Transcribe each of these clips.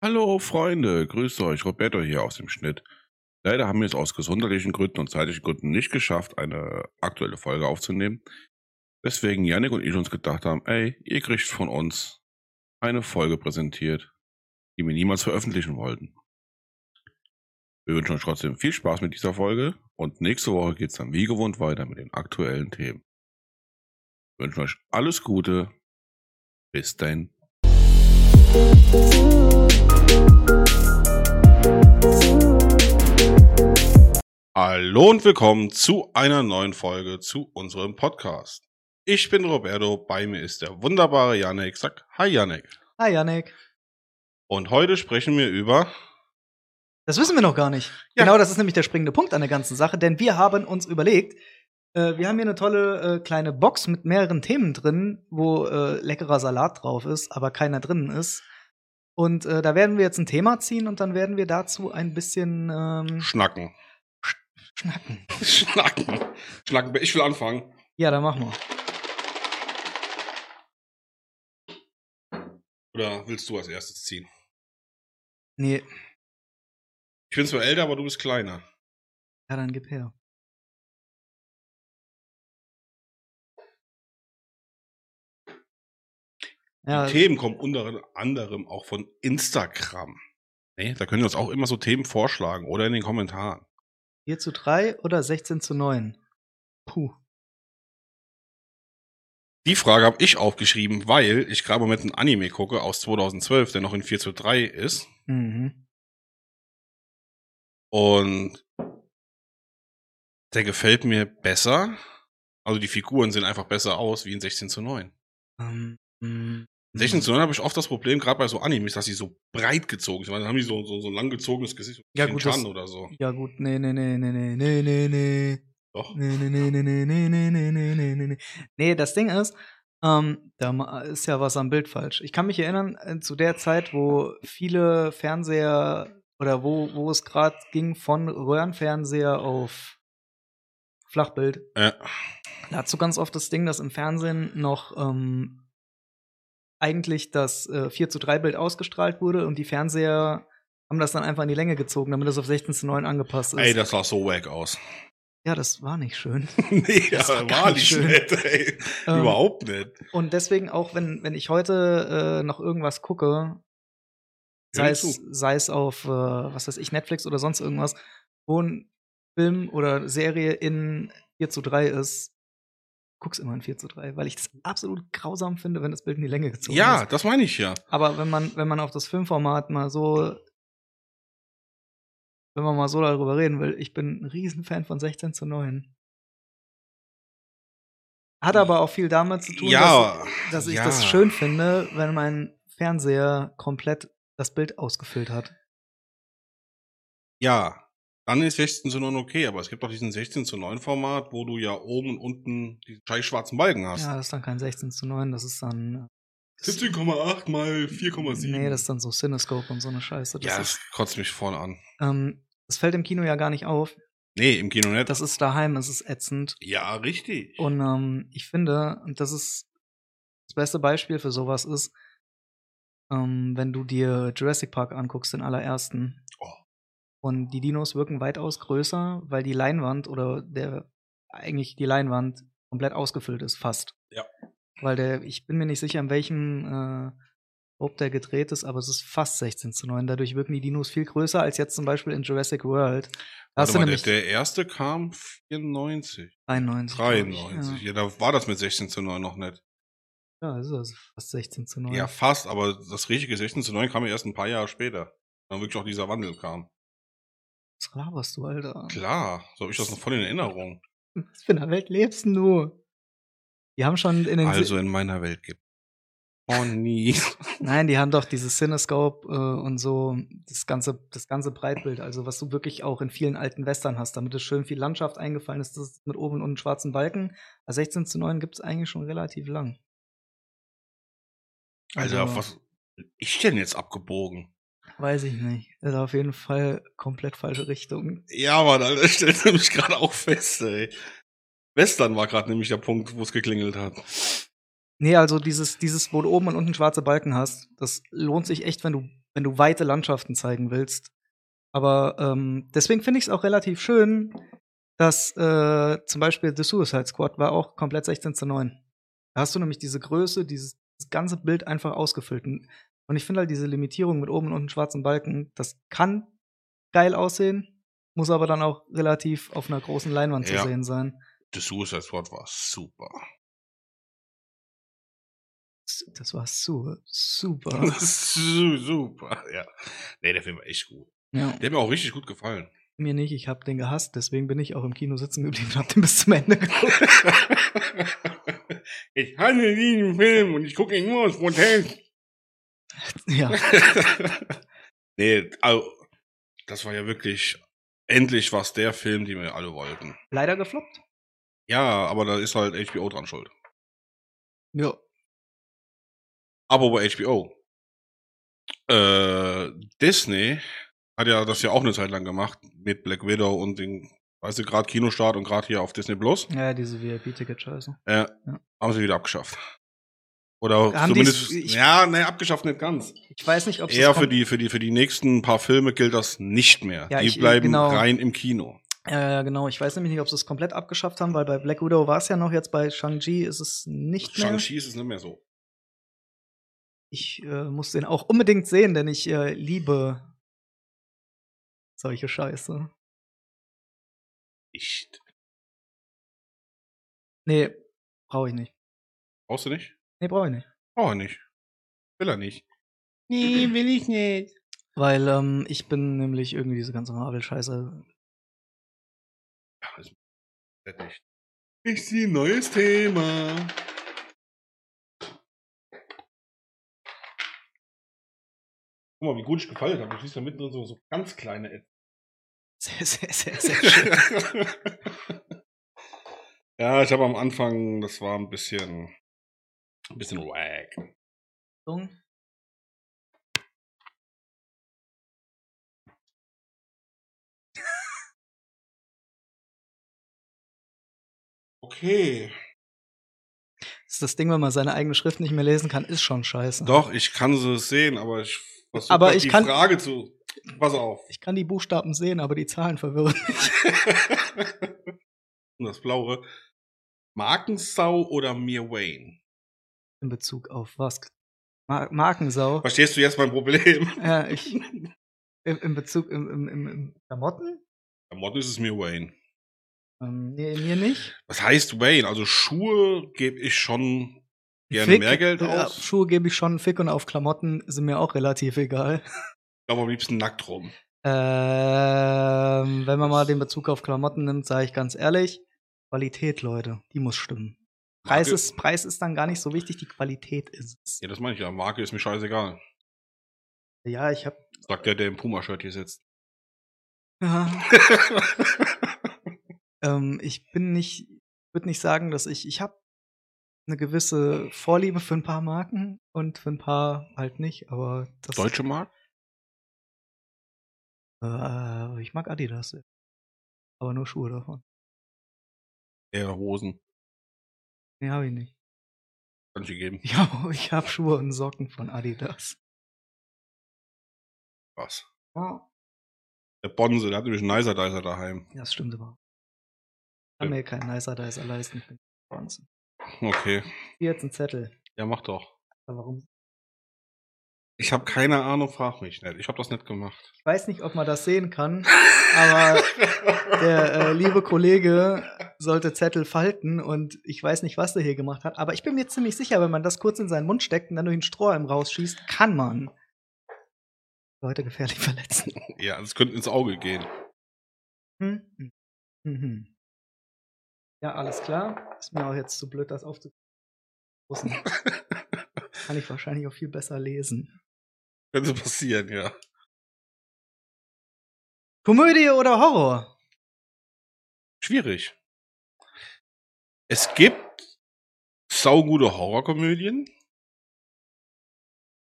Hallo Freunde, grüßt euch, Roberto hier aus dem Schnitt. Leider haben wir es aus gesundheitlichen Gründen und zeitlichen Gründen nicht geschafft, eine aktuelle Folge aufzunehmen. Weswegen Yannick und ich uns gedacht haben, ey, ihr kriegt von uns eine Folge präsentiert, die wir niemals veröffentlichen wollten. Wir wünschen euch trotzdem viel Spaß mit dieser Folge und nächste Woche geht es dann wie gewohnt weiter mit den aktuellen Themen. Wir wünschen euch alles Gute. Bis dahin. Hallo und willkommen zu einer neuen Folge zu unserem Podcast. Ich bin Roberto, bei mir ist der wunderbare Janek. Sag Hi Janek. Hi Janek. Und heute sprechen wir über. Das wissen wir noch gar nicht. Ja. Genau, das ist nämlich der springende Punkt an der ganzen Sache, denn wir haben uns überlegt, äh, wir haben hier eine tolle äh, kleine Box mit mehreren Themen drin, wo äh, leckerer Salat drauf ist, aber keiner drin ist. Und äh, da werden wir jetzt ein Thema ziehen und dann werden wir dazu ein bisschen ähm, Schnacken. schnacken. Schnacken. Schnacken. Ich will anfangen. Ja, dann machen wir. Oder willst du als erstes ziehen? Nee, Ich bin zwar älter, aber du bist kleiner. ja, dann gib her. Ja, Die Themen kommen unter anderem auch von Instagram. Nee, da können wir uns auch immer so Themen vorschlagen oder in den Kommentaren. 4 zu 3 oder 16 zu 9? Puh. Die Frage habe ich aufgeschrieben, weil ich gerade im Moment ein Anime gucke aus 2012, der noch in 4 zu 3 ist. Mhm. Und der gefällt mir besser. Also die Figuren sehen einfach besser aus wie in 16 zu 9. Ähm, mm, In 16 zu 9 habe ich oft das Problem, gerade bei so Animes, dass sie so breit gezogen sind. Weil dann haben die so, so, so ein langgezogenes Gesicht, Ja, gut, das- oder so. Ja gut, nee, nee, nee, nee, nee, nee, nee, nee. Doch. Nee, nee, nee, nee, nee, nee, nee, nee, nee, nee, nee, nee. Nee, das Ding ist, ähm, da ist ja was am Bild falsch. Ich kann mich erinnern, äh, zu der Zeit, wo viele Fernseher oder wo, wo es gerade ging von Röhrenfernseher auf Flachbild, Äh, da hast du ganz oft das Ding, dass im Fernsehen noch ähm, eigentlich das äh, 4 zu 3 Bild ausgestrahlt wurde und die Fernseher haben das dann einfach in die Länge gezogen, damit es auf 16 zu 9 angepasst ist. ey, das sah so wack aus. ja, das war nicht schön. nee, Das das war war, gar nicht schön. nett, ey. Ähm, Überhaupt nicht. Und deswegen auch, wenn, wenn ich heute äh, noch irgendwas gucke, sei es, sei es auf, äh, was weiß ich, Netflix oder sonst irgendwas, wo ein Film oder Serie in 4 zu 3 ist, guck's immer in 4 zu 3, weil ich das absolut grausam finde, wenn das Bild in die Länge gezogen Ja, ist. das meine ich ja. Aber wenn man, wenn man auf das Filmformat mal so, wenn man mal so darüber reden will, ich bin ein Riesenfan von 16 zu 9. Hat aber auch viel damit zu tun, Ja, dass, dass ich ja. das schön finde, wenn mein Fernseher komplett das Bild ausgefüllt hat. Ja, dann ist 16 zu 9 okay, aber es gibt doch diesen 16 zu 9 Format, wo du ja oben und unten die scheiß schwarzen Balken hast. Ja, das ist dann kein 16 zu 9, das ist dann. 17,8 mal 4,7. Nee, das ist dann so Cinescope und so eine Scheiße. Das, ja, ist, das kotzt mich vorne an. ähm, das fällt im Kino ja gar nicht auf. Nee, im Kino nicht. Das ist daheim, es ist ätzend. ja, richtig. Und ähm, ich finde, und das ist das beste Beispiel für sowas ist, ähm, wenn du dir Jurassic Park anguckst, den allerersten. Und die Dinos wirken weitaus größer, weil die Leinwand oder der eigentlich die Leinwand komplett ausgefüllt ist, fast. Ja. Weil der, ich bin mir nicht sicher, in welchem äh, ob der gedreht ist, aber es ist fast 16 zu 9. Dadurch wirken die Dinos viel größer als jetzt zum Beispiel in Jurassic World. Da Warte mal, der, der erste kam 94. 93. glaub ich, 93. Ja. da war das mit 16 zu 9 noch nicht. Ja, ja ist also fast 16 zu 9. Ja, fast, aber das richtige 16 zu 9 kam ja erst ein paar Jahre später. Dann wirklich auch dieser Wandel kam. Was laberst du, Alter? Klar, so habe ich das noch voll in Erinnerung. Was für eine Welt lebst du? Die haben schon in den. Also in meiner Welt gibt. Oh nie. Nein, die haben doch dieses Cinescope äh, und so das ganze, das ganze Breitbild, also was du wirklich auch in vielen alten Western hast, damit es schön viel Landschaft eingefallen ist, das ist mit oben und unten schwarzen Balken. Also 16 zu 9 gibt es eigentlich schon relativ lang. Alter, Also- was bin ich denn jetzt abgebogen? Weiß ich nicht. Das ist auf jeden Fall komplett falsche Richtung. Ja, Mann, Alter, ich stelle nämlich gerade auch fest, ey. Western war gerade nämlich der Punkt, wo es geklingelt hat. Nee, also dieses, dieses, wo du oben und unten schwarze Balken hast, das lohnt sich echt, wenn du, wenn du weite Landschaften zeigen willst. Aber ähm, deswegen finde ich es auch relativ schön, dass äh, zum Beispiel The Suicide Squad war auch komplett 16 zu 9. Da hast du nämlich diese Größe, dieses ganze Bild einfach ausgefüllt. Und ich finde halt diese Limitierung mit oben und unten schwarzen Balken, das kann geil aussehen, muss aber dann auch relativ auf einer großen Leinwand Ja. zu sehen sein. The Suicide Squad war super. Das war so super. Su- super, ja. Nee, der Film war echt gut. ja. Der hat mir auch richtig gut gefallen. Mir nicht, ich habe den gehasst, deswegen bin ich auch im Kino sitzen geblieben und hab den bis zum Ende geguckt. ich hasse diesen Film und ich gucke ihn nur aus Protest. Ja. nee, also, das war ja wirklich, endlich was der Film, den wir alle wollten. Leider gefloppt. Ja, aber da ist halt HBO dran schuld. Ja. Aber bei HBO. Äh, Disney hat ja das ja auch eine Zeit lang gemacht mit Black Widow und den, weißt du, gerade Kinostart und gerade hier auf Disney Plus. Ja, diese VIP-Ticket-Scheiße. Äh, Ja. Haben sie wieder abgeschafft. Oder Haben zumindest, ich- ja, ne, abgeschafft nicht ganz. Ich weiß nicht, ob Eher für die, für die, für die nächsten paar Filme gilt das nicht mehr. Ja, die ich- bleiben genau. rein im Kino. Ja, genau. Ich weiß nämlich nicht, ob sie es komplett abgeschafft haben, weil bei Black Widow war es ja noch, jetzt bei Shang-Chi ist es nicht mehr. Shang-Chi ist es nicht mehr so. Ich äh, muss den auch unbedingt sehen, denn ich äh, liebe solche Scheiße. Nicht. Nee, brauche ich nicht. Brauchst du nicht? Nee, brauche ich nicht. Brauch er nicht. Will er nicht. Nee, will ich nicht. Weil ähm, ich bin nämlich irgendwie diese ganze Marvel-Scheiße. Ja, ist nicht. Ich sehe ein neues Thema. Guck mal, wie gut ich gefallen habe. Du siehst da mittendrin so, so ganz kleine Äpfel. Sehr, sehr, sehr, sehr schön. ja, ich habe am Anfang, das war ein bisschen, ein bisschen wack. Okay. Das ist das Ding, wenn man seine eigene Schrift nicht mehr lesen kann, ist schon scheiße. Doch, ich kann sie sehen, aber ich versuche Aber ich die kann- Frage zu. Pass auf. Ich kann die Buchstaben sehen, aber die Zahlen verwirren mich. Und das blaue. Markensau oder Mir Wayne? In Bezug auf was? Mar Markensau. Verstehst du jetzt mein Problem? Ja, ich. In, in Bezug im, im, im, im Klamotten? Klamotten ist es Mir Wayne. Ähm, nee, mir nicht. Was heißt Wayne? Also Schuhe gebe ich schon gerne Fick, mehr Geld ja, aus. Schuhe gebe ich schon einen Fick und auf Klamotten sind mir auch relativ egal. Aber am liebsten nackt rum. Ähm, wenn man mal den Bezug auf Klamotten nimmt, sage ich ganz ehrlich, Qualität, Leute, die muss stimmen. Preis ist, Preis ist dann gar nicht so wichtig, die Qualität ist es. Ja, das meine ich ja. Marke ist mir scheißegal. Ja, ich habe Sagt der, der im Puma-Shirt hier sitzt. ähm, ich bin nicht, würde nicht sagen, dass ich, ich habe eine gewisse Vorliebe für ein paar Marken und für ein paar halt nicht, aber das Deutsche Marke? Äh, ich mag Adidas. ja. Aber nur Schuhe davon. Eher Hosen. Nee, habe ich nicht. Kann ich dir geben. Ich habe ich hab Schuhe und Socken von Adidas. Was? Ja. Der Bonse, der hat nämlich einen Nicer Dicer daheim. Das stimmt aber. Ich kann Ja. mir keinen Nicer Dicer leisten. Bronze. Okay. Hier jetzt ein Zettel. Ja, mach doch. Aber Warum? Ich habe keine Ahnung, frag mich nicht. Ich habe das nicht gemacht. Ich weiß nicht, ob man das sehen kann, aber der äh, liebe Kollege sollte Zettel falten und ich weiß nicht, was er hier gemacht hat. Aber ich bin mir ziemlich sicher, wenn man das kurz in seinen Mund steckt und dann durch den Strohhalm rausschießt, kann man Leute gefährlich verletzen. ja, das könnte ins Auge gehen. Hm? Mhm. Ja, alles klar. Ist mir auch jetzt zu blöd, das aufzupassen. Kann ich wahrscheinlich auch viel besser lesen. Könnte passieren, ja. Komödie oder Horror? Schwierig. Es gibt saugute Horrorkomödien.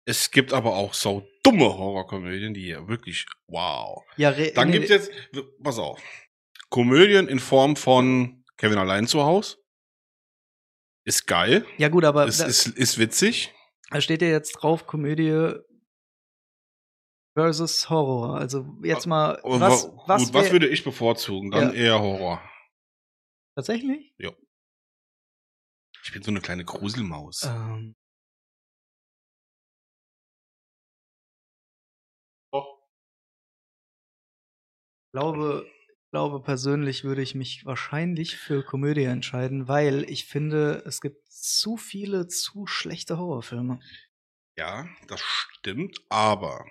Es gibt aber auch saudumme Horrorkomödien, die ja wirklich, wow. Ja, Dann gibt's jetzt, pass auf, Komödien in Form von Kevin allein zu Haus. Ist geil, Ja, gut, aber ist, da, ist, ist witzig. da steht ja jetzt drauf, Komödie versus Horror. Also jetzt mal, was, wa- was, gut, was würde ich bevorzugen? Dann Ja. eher Horror. tatsächlich? Ich bin so eine kleine Gruselmaus. Ähm, Doch. ich glaube, ich glaube persönlich würde ich mich wahrscheinlich für Komödie entscheiden, weil ich finde, es gibt zu viele zu schlechte Horrorfilme. Ja, das stimmt, aber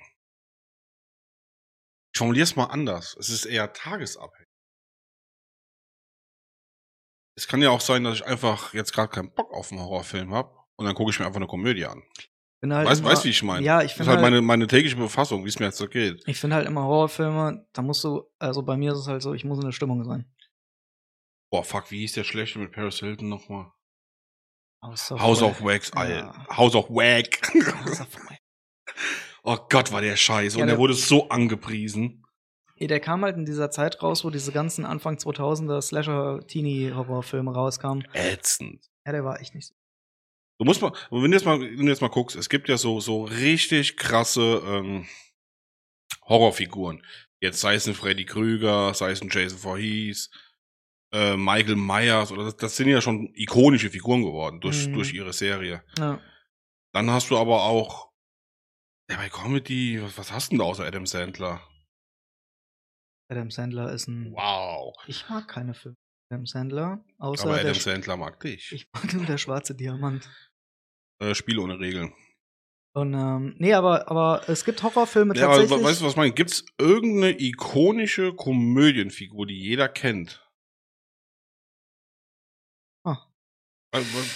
ich formuliere es mal anders. Es ist eher tagesabhängig. Es kann ja auch sein, dass ich einfach jetzt gerade keinen Bock auf einen Horrorfilm habe und dann gucke ich mir einfach eine Komödie an. Bin halt Weißt immer- weißt, wie ich meine? Ja, ich Das ist finde halt halt, meine, meine tägliche Befassung, wie es mir jetzt so geht. ich finde halt immer Horrorfilme, da musst du, also bei mir ist es halt so, ich muss in der Stimmung sein. Boah, fuck, wie hieß der schlechte mit Paris Hilton nochmal? House of, House Wa- of Wax, Ja. Alter. House of Wack. House of Wa- oh Gott, war der scheiße. Ja, Und der der- wurde so angepriesen. Der kam halt in dieser Zeit raus, wo diese ganzen Anfang 2000er Slasher-Teenie-Horrorfilme rauskamen. Ätzend. Ja, der war echt nicht so. Du musst mal, wenn du jetzt mal, wenn du jetzt mal guckst, es gibt ja so, so richtig krasse ähm, Horrorfiguren. Jetzt sei es ein Freddy Krüger, sei es ein Jason Voorhees, äh, Michael Myers, oder das, das sind ja schon ikonische Figuren geworden durch, Mhm. durch ihre Serie. Ja. Dann hast du aber auch, ja, bei Comedy, was, was hast du denn da außer Adam Sandler? Adam Sandler ist ein. Wow. Ich mag keine Filme. Adam Sandler, außer aber Adam Sandler mag dich. ich mag nur der schwarze Diamant. Äh, Spiele ohne Regeln. Und ähm, nee, aber aber es gibt Horrorfilme Ja, aber tatsächlich. weißt du, was ich meine? Gibt's irgendeine ikonische Komödienfigur, die jeder kennt?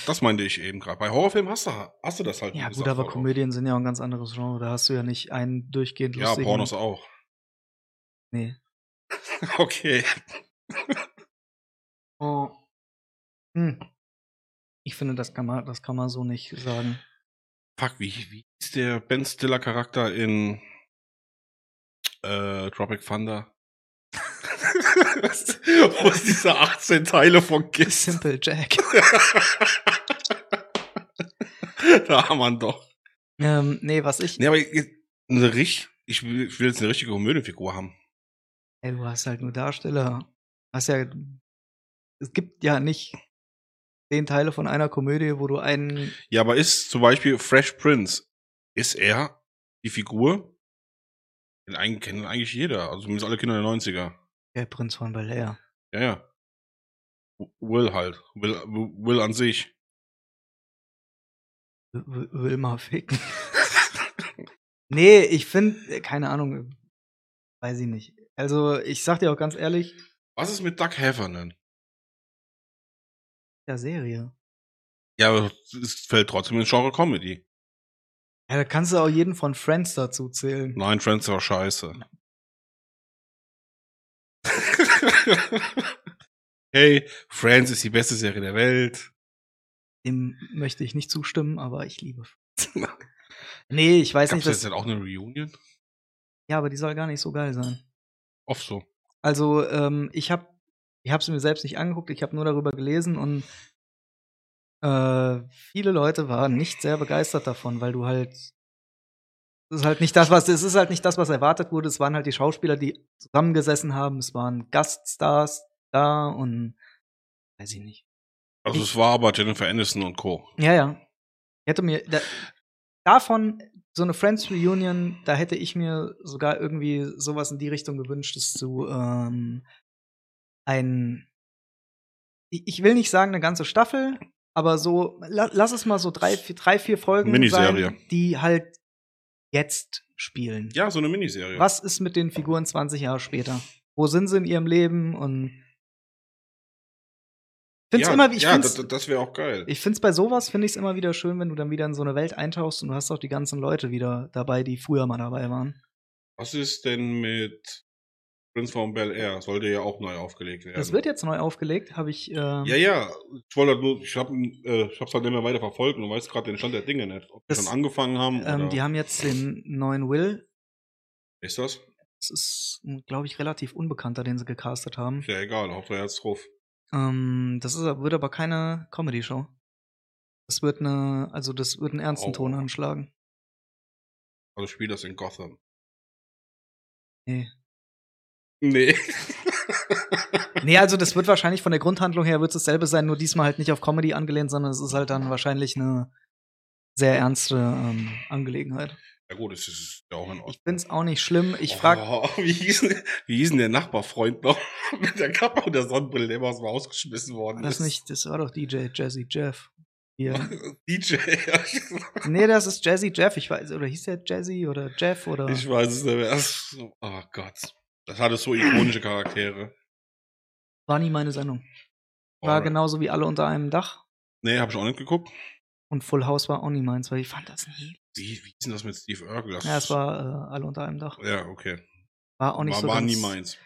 Das meinte ich eben gerade. Bei Horrorfilmen hast du, hast du das halt. ja, gesagt, gut, aber Komödien sind ja auch ein ganz anderes Genre. Da hast du ja nicht einen durchgehend. Ja, lustigen. Pornos auch. Nee. Okay. Oh. Hm. Ich finde, das kann man, das kann man so nicht sagen. Fuck, wie, wie ist der Ben Stiller Charakter in äh, Tropic Thunder? Wo es diese 18 Teile von gibt. Simple Jack. da haben wir ihn doch. ähm, nee, was ich. Nee, aber eine richt, ich will, ich will jetzt eine richtige Komödienfigur haben. Ey, du hast halt nur Darsteller. Hast ja. Es gibt ja nicht zehn Teile von einer Komödie, wo du einen. Ja, aber ist zum Beispiel Fresh Prince, ist er die Figur? Den kennen eigentlich jeder, also zumindest alle Kinder der 90er. Der Prinz von Bel Air. Ja, ja. Will halt. Will, Will an sich. Will mal ficken. nee, ich finde, keine Ahnung. Weiß ich nicht. Also, ich sag dir auch ganz ehrlich, Was ist mit Doug Heffernan? der Serie. Ja, aber es fällt trotzdem ins Genre Comedy. Ja, da kannst du auch jeden von Friends dazu zählen. Nein, Friends war scheiße. hey, Friends ist die beste Serie der Welt. Dem möchte ich nicht zustimmen, aber ich liebe Friends. nee, ich weiß Gab's nicht, jetzt dass, auch eine Reunion? ja, aber die soll gar nicht so geil sein. Oft so. Also, ähm, ich habe ich habe es mir selbst nicht angeguckt, ich habe nur darüber gelesen und äh, viele Leute waren nicht sehr begeistert davon, weil du halt ist halt nicht das, was es ist halt nicht das, was erwartet wurde. Es waren halt die Schauspieler, die zusammengesessen haben. Es waren Gaststars da und weiß ich nicht. Also es war aber Jennifer Aniston und Co. Ja, ja. Ich hätte mir da, davon so eine Friends Reunion, da hätte ich mir sogar irgendwie sowas in die Richtung gewünscht, dass du ähm, ein ich, ich will nicht sagen eine ganze Staffel, aber so la, lass es mal so drei, vier, drei, vier Folgen Miniserie. sein, die halt jetzt spielen. Ja, so eine Miniserie. Was ist mit den Figuren 20 Jahre später? Wo sind sie in ihrem Leben und find's ja, immer, ich ja, find's, das, das wäre auch geil. ich find's bei sowas finde ich es immer wieder schön, wenn du dann wieder in so eine Welt eintauchst und du hast auch die ganzen Leute wieder dabei, die früher mal dabei waren. Was ist denn mit Prince von Bel Air? Sollte ja auch neu aufgelegt werden. Das wird jetzt neu aufgelegt, habe ich. ähm, Ja, ja. Ich wollte halt nur, ich habe äh, ich hab's halt nicht mehr weiter verfolgt und weiß gerade den Stand der Dinge nicht. Ob die Das- schon angefangen haben ähm, oder die haben jetzt den neuen Will. ist das? Das ist, glaube ich, relativ unbekannter, den sie gecastet haben. Ja egal, Hauptsache er hat's drauf. Ähm, das ist, wird aber keine Comedy-Show. Das wird eine, also das wird einen ernsten Oh. Ton anschlagen. Also spielt das in Gotham. Nee. Nee. Nee, also das wird wahrscheinlich von der Grundhandlung her wird es dasselbe sein, nur diesmal halt nicht auf Comedy angelehnt, sondern es ist halt dann wahrscheinlich eine sehr ernste ähm, Angelegenheit. ja gut, es ist ja auch in Ich Ordnung. find's auch nicht schlimm. Ich frag, Oh, wie, hieß, denn- wie hieß denn der Nachbarfreund noch mit der Kappe und der Sonnenbrille, der immer aus dem Haus geschmissen worden das ist? nicht, das war doch DJ Jazzy Jeff. Hier. DJ. nee, das ist Jazzy Jeff. Ich weiß, oder hieß der Jazzy oder Jeff oder. Ich weiß es nicht mehr. Oh Gott. Das hatte so ikonische Charaktere. War nie meine Sendung. War Alright. genauso wie alle unter einem Dach. Nee, hab ich auch nicht geguckt. Und Full House war auch nie meins, weil ich fand das nie. Wie, wie hieß denn das mit Steve Urkel? Das Ja, es war äh, alle unter einem Dach. Ja, okay. War auch nicht war so war ganz, nie meins.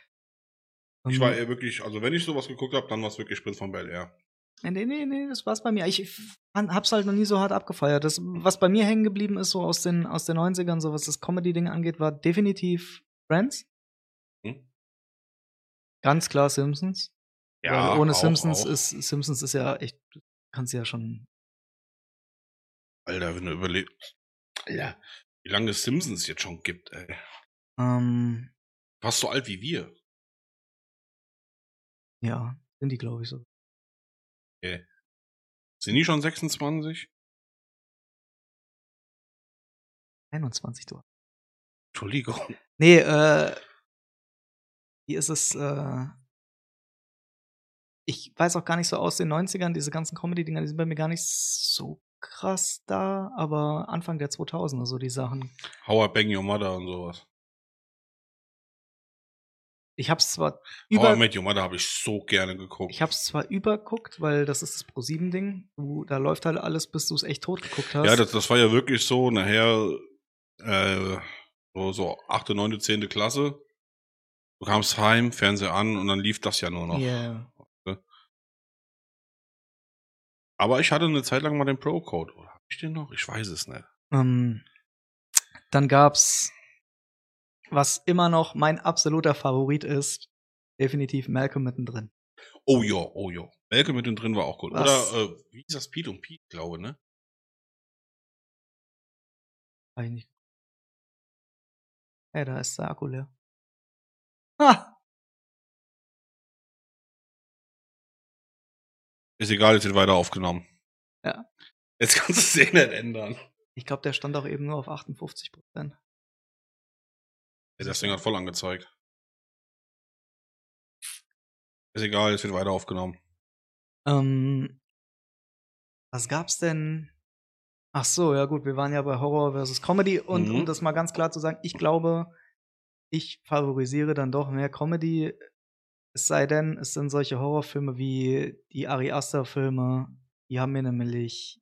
Ich ähm, war eher wirklich, also wenn ich sowas geguckt habe, dann war es wirklich Prinz von Bel Air. Nee, nee, nee, das war's bei mir. Ich hab's halt noch nie so hart abgefeiert. Das, was bei mir hängen geblieben ist, so aus den, aus den 90ern, so was das Comedy-Ding angeht, war definitiv Friends. Ganz klar Simpsons. Ja, Weil ohne auch, Simpsons auch. ist, Simpsons ist ja echt, du kannst ja schon, Alter, wenn du überlebst. Alter, wie lange es Simpsons jetzt schon gibt, ey. ähm, Fast so alt wie wir. ja, sind die, glaube ich, so. Sind die schon 26? 21, du. Entschuldigung. Nee, äh, wie ist es, äh, ich weiß auch gar nicht so aus den 90ern, diese ganzen Comedy-Dinger, die sind bei mir gar nicht so krass da, aber Anfang der 2000er, so die Sachen. How I Bang Your Mother und sowas. Ich hab's zwar How I über, Met Your Mother habe ich so gerne geguckt. ich hab's zwar überguckt, weil das ist das Pro-7-Ding, du, da läuft halt alles, bis du es echt tot geguckt hast. ja, das, das war ja wirklich so, nachher, äh, so, so 8., 9., 10. Klasse. Du kamst heim, Fernseher an und dann lief das ja nur noch. Yeah. Aber ich hatte eine Zeit lang mal den Pro-Code. Oder hab ich den noch? Ich weiß es nicht. Ähm, dann gab's, was immer noch mein absoluter Favorit ist, definitiv Malcolm mittendrin. Oh ja, oh ja. Melke mit drin war auch gut. Was? Oder, äh, wie ist das? Pete und Pete, glaube, ne? Eigentlich. Ey, da ist der Akku leer. Ha! Ist egal, jetzt wird weiter aufgenommen. Ja. Jetzt kannst du es eh nicht ändern. Ich glaube, der stand auch eben nur auf 58 Prozent. Ja, das Ding hat voll angezeigt. Ist egal, jetzt wird weiter aufgenommen. Ähm, was gab's denn? Ach so, ja gut, wir waren ja bei Horror versus Comedy und Mhm. um das mal ganz klar zu sagen, ich glaube, ich favorisiere dann doch mehr Comedy. Es sei denn, es sind solche Horrorfilme wie die Ari Aster Filme, die haben mir nämlich,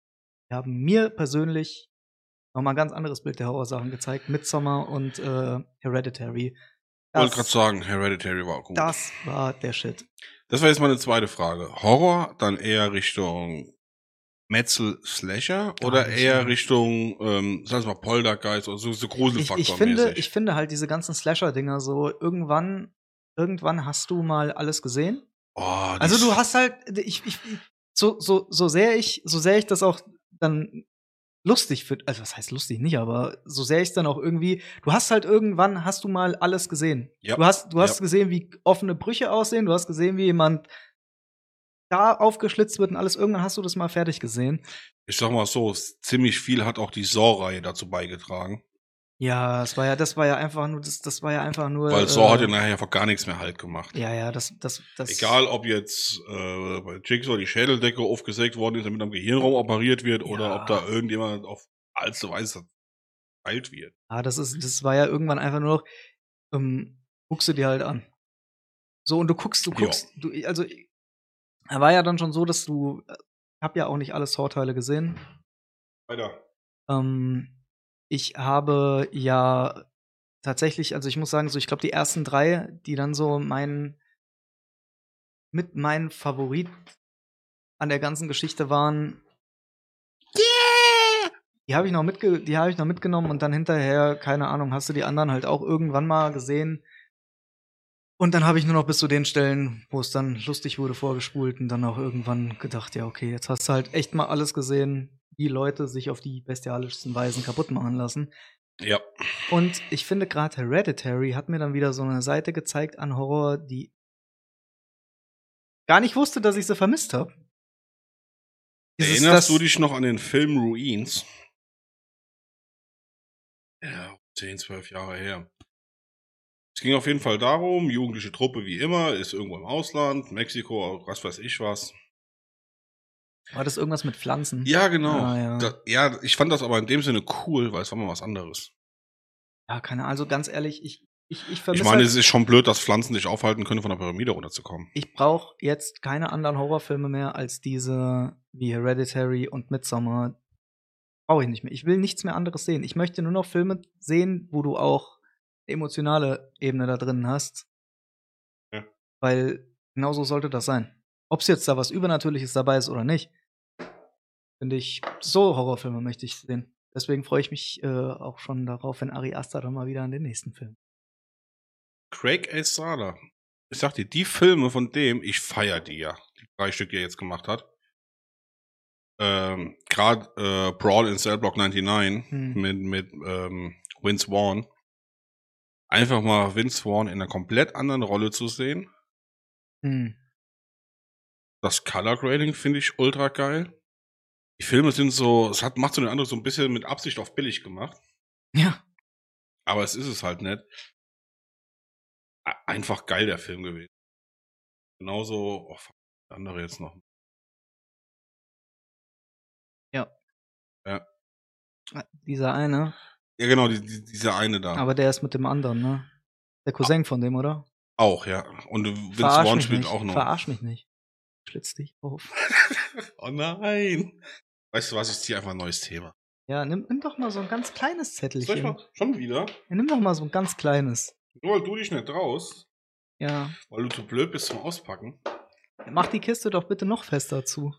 die haben mir persönlich nochmal ein ganz anderes Bild der Horrorsachen gezeigt. Midsommar und äh, Hereditary. Ich wollte gerade sagen, Hereditary war gut. das war der Shit. Das war jetzt meine zweite Frage. Horror dann eher Richtung Metzel Slasher Gar oder nicht, eher. Richtung, ähm, sag ich mal, Poltergeist oder so, so ich, Gruselfaktor ich finde, ich finde halt diese ganzen Slasher-Dinger so, irgendwann, irgendwann hast du mal alles gesehen. oh, Also du hast halt, ich, ich, so, so, so sehr ich, so sehr ich das auch dann lustig finde, also was heißt lustig nicht, aber so sehr ich es dann auch irgendwie, du hast halt irgendwann, hast du mal alles gesehen. Ja. Du hast, du hast Ja. gesehen, wie offene Brüche aussehen, du hast gesehen, wie jemand da aufgeschlitzt wird und alles, irgendwann hast du das mal fertig gesehen. Ich sag mal so, ziemlich viel hat auch die Saw-Reihe dazu beigetragen. Ja, das war ja, das war ja einfach nur, das, das war ja einfach nur. Weil Saw hat ja äh, nachher einfach gar nichts mehr halt gemacht. Ja, ja, das, das, das. Egal, ob jetzt äh, bei Jigsaw die Schädeldecke aufgesägt worden ist, damit am Gehirnraum operiert wird, oder Ja. ob da irgendjemand auf allzu Weise verteilt wird. Ja, das ist, das war ja irgendwann einfach nur noch, ähm, guckst du dir halt an. So, und du guckst, du guckst, du, also, er war ja dann schon so, dass du, äh, hab ja auch nicht alle Saw-Teile gesehen. Weiter. Ähm, ich habe ja tatsächlich, also ich muss sagen, so, ich glaube, die ersten drei, die dann so mein, mit mein Favorit an der ganzen Geschichte waren, die habe ich noch mitge die habe ich noch mitgenommen und dann hinterher, keine Ahnung, hast du die anderen halt auch irgendwann mal gesehen. Und dann habe ich nur noch bis zu den Stellen, wo es dann lustig wurde, vorgespult und dann auch irgendwann gedacht, ja, okay, jetzt hast du halt echt mal alles gesehen, wie Leute sich auf die bestialischsten Weisen kaputt machen lassen. Ja. Und ich finde gerade Hereditary hat mir dann wieder so eine Seite gezeigt an Horror, die gar nicht wusste, dass ich sie vermisst habe. Erinnerst du dich noch an den Film Ruins? Ja, 10, 12 Jahre her. Es ging auf jeden Fall darum, jugendliche Truppe wie immer, ist irgendwo im Ausland, Mexiko, was weiß ich was. War das irgendwas mit Pflanzen? Ja, genau. Ah, ja. Da, ja, ich fand das aber in dem Sinne cool, weil es war mal was anderes. Ja, keine Ahnung. Also ganz ehrlich, ich, ich, ich vermisse. Ich meine, halt, es ist schon blöd, dass Pflanzen dich aufhalten können, von der Pyramide runterzukommen. ich brauche jetzt keine anderen Horrorfilme mehr als diese wie Hereditary und Midsommar. Brauche ich nicht mehr. Ich will nichts mehr anderes sehen. Ich möchte nur noch Filme sehen, wo du auch emotionale Ebene da drin hast. Ja. Weil genauso sollte das sein. Ob es jetzt da was Übernatürliches dabei ist oder nicht, finde ich, so Horrorfilme möchte ich sehen. Deswegen freue ich mich äh, auch schon darauf, wenn Ari Aster dann mal wieder an den nächsten Film. Craig Estrada. Ich sag dir, die Filme von dem, ich feier die ja. Die drei Stück, die er jetzt gemacht hat. Ähm, Gerade äh, Brawl in Cell Block 99 Hm. mit, mit ähm, Vince Vaughn. Einfach mal Vince Vaughn in einer komplett anderen Rolle zu sehen. Hm. Das Color Grading finde ich ultra geil. Die Filme sind so, es hat, macht so den Eindruck so ein bisschen mit Absicht auf billig gemacht. Ja. Aber es ist es halt nicht. Einfach geil, der Film gewesen. Genauso, oh, andere jetzt noch. Ah, Dieser eine. Ja, genau, die, die, dieser eine da. Aber der ist mit dem anderen, ne? Der Cousin von dem, oder? auch, ja. Und Vince Verarsch Vaughn spielt nicht. auch noch. Verarsch mich nicht. Schlitz dich auf. oh nein. Weißt du was, ich ziehe einfach ein neues Thema. Ja, nimm, nimm doch mal so ein ganz kleines Soll ich Zettelchen. mal? Schon wieder? Ja, nimm doch mal so ein ganz kleines. Nur weil du dich nicht traust, Ja. weil du zu blöd bist zum Auspacken. Mach die Kiste doch bitte noch fester zu.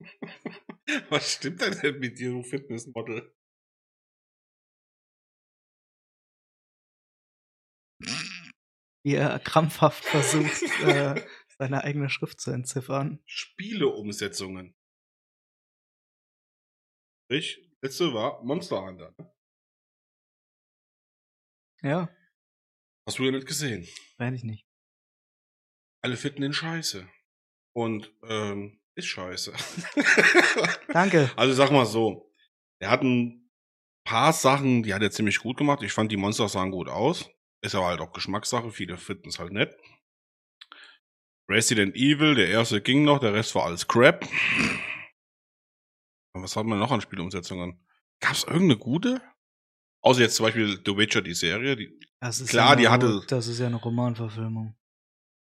Was stimmt denn denn mit dir, du Fitnessmodel? Wie er krampfhaft versucht, äh, seine eigene Schrift zu entziffern. Spieleumsetzungen. Ich, letzte war Monster Hunter. ne? Ja, Hast du ja nicht gesehen. weiß ich nicht. Alle finden den scheiße. Und, ähm, ist scheiße. Danke. Also sag mal so, er hat ein paar Sachen, die hat er ziemlich gut gemacht. Ich fand die Monster sahen gut aus. Ist aber halt auch Geschmackssache. Viele finden es halt nett. Resident Evil, der erste ging noch, der Rest war alles Crap. Und was hat man noch an Spielumsetzungen? Gab es irgendeine gute? Außer jetzt zum Beispiel The Witcher, die Serie. Die, Das ist Klar, ja die hatte- Das ist ja eine Romanverfilmung.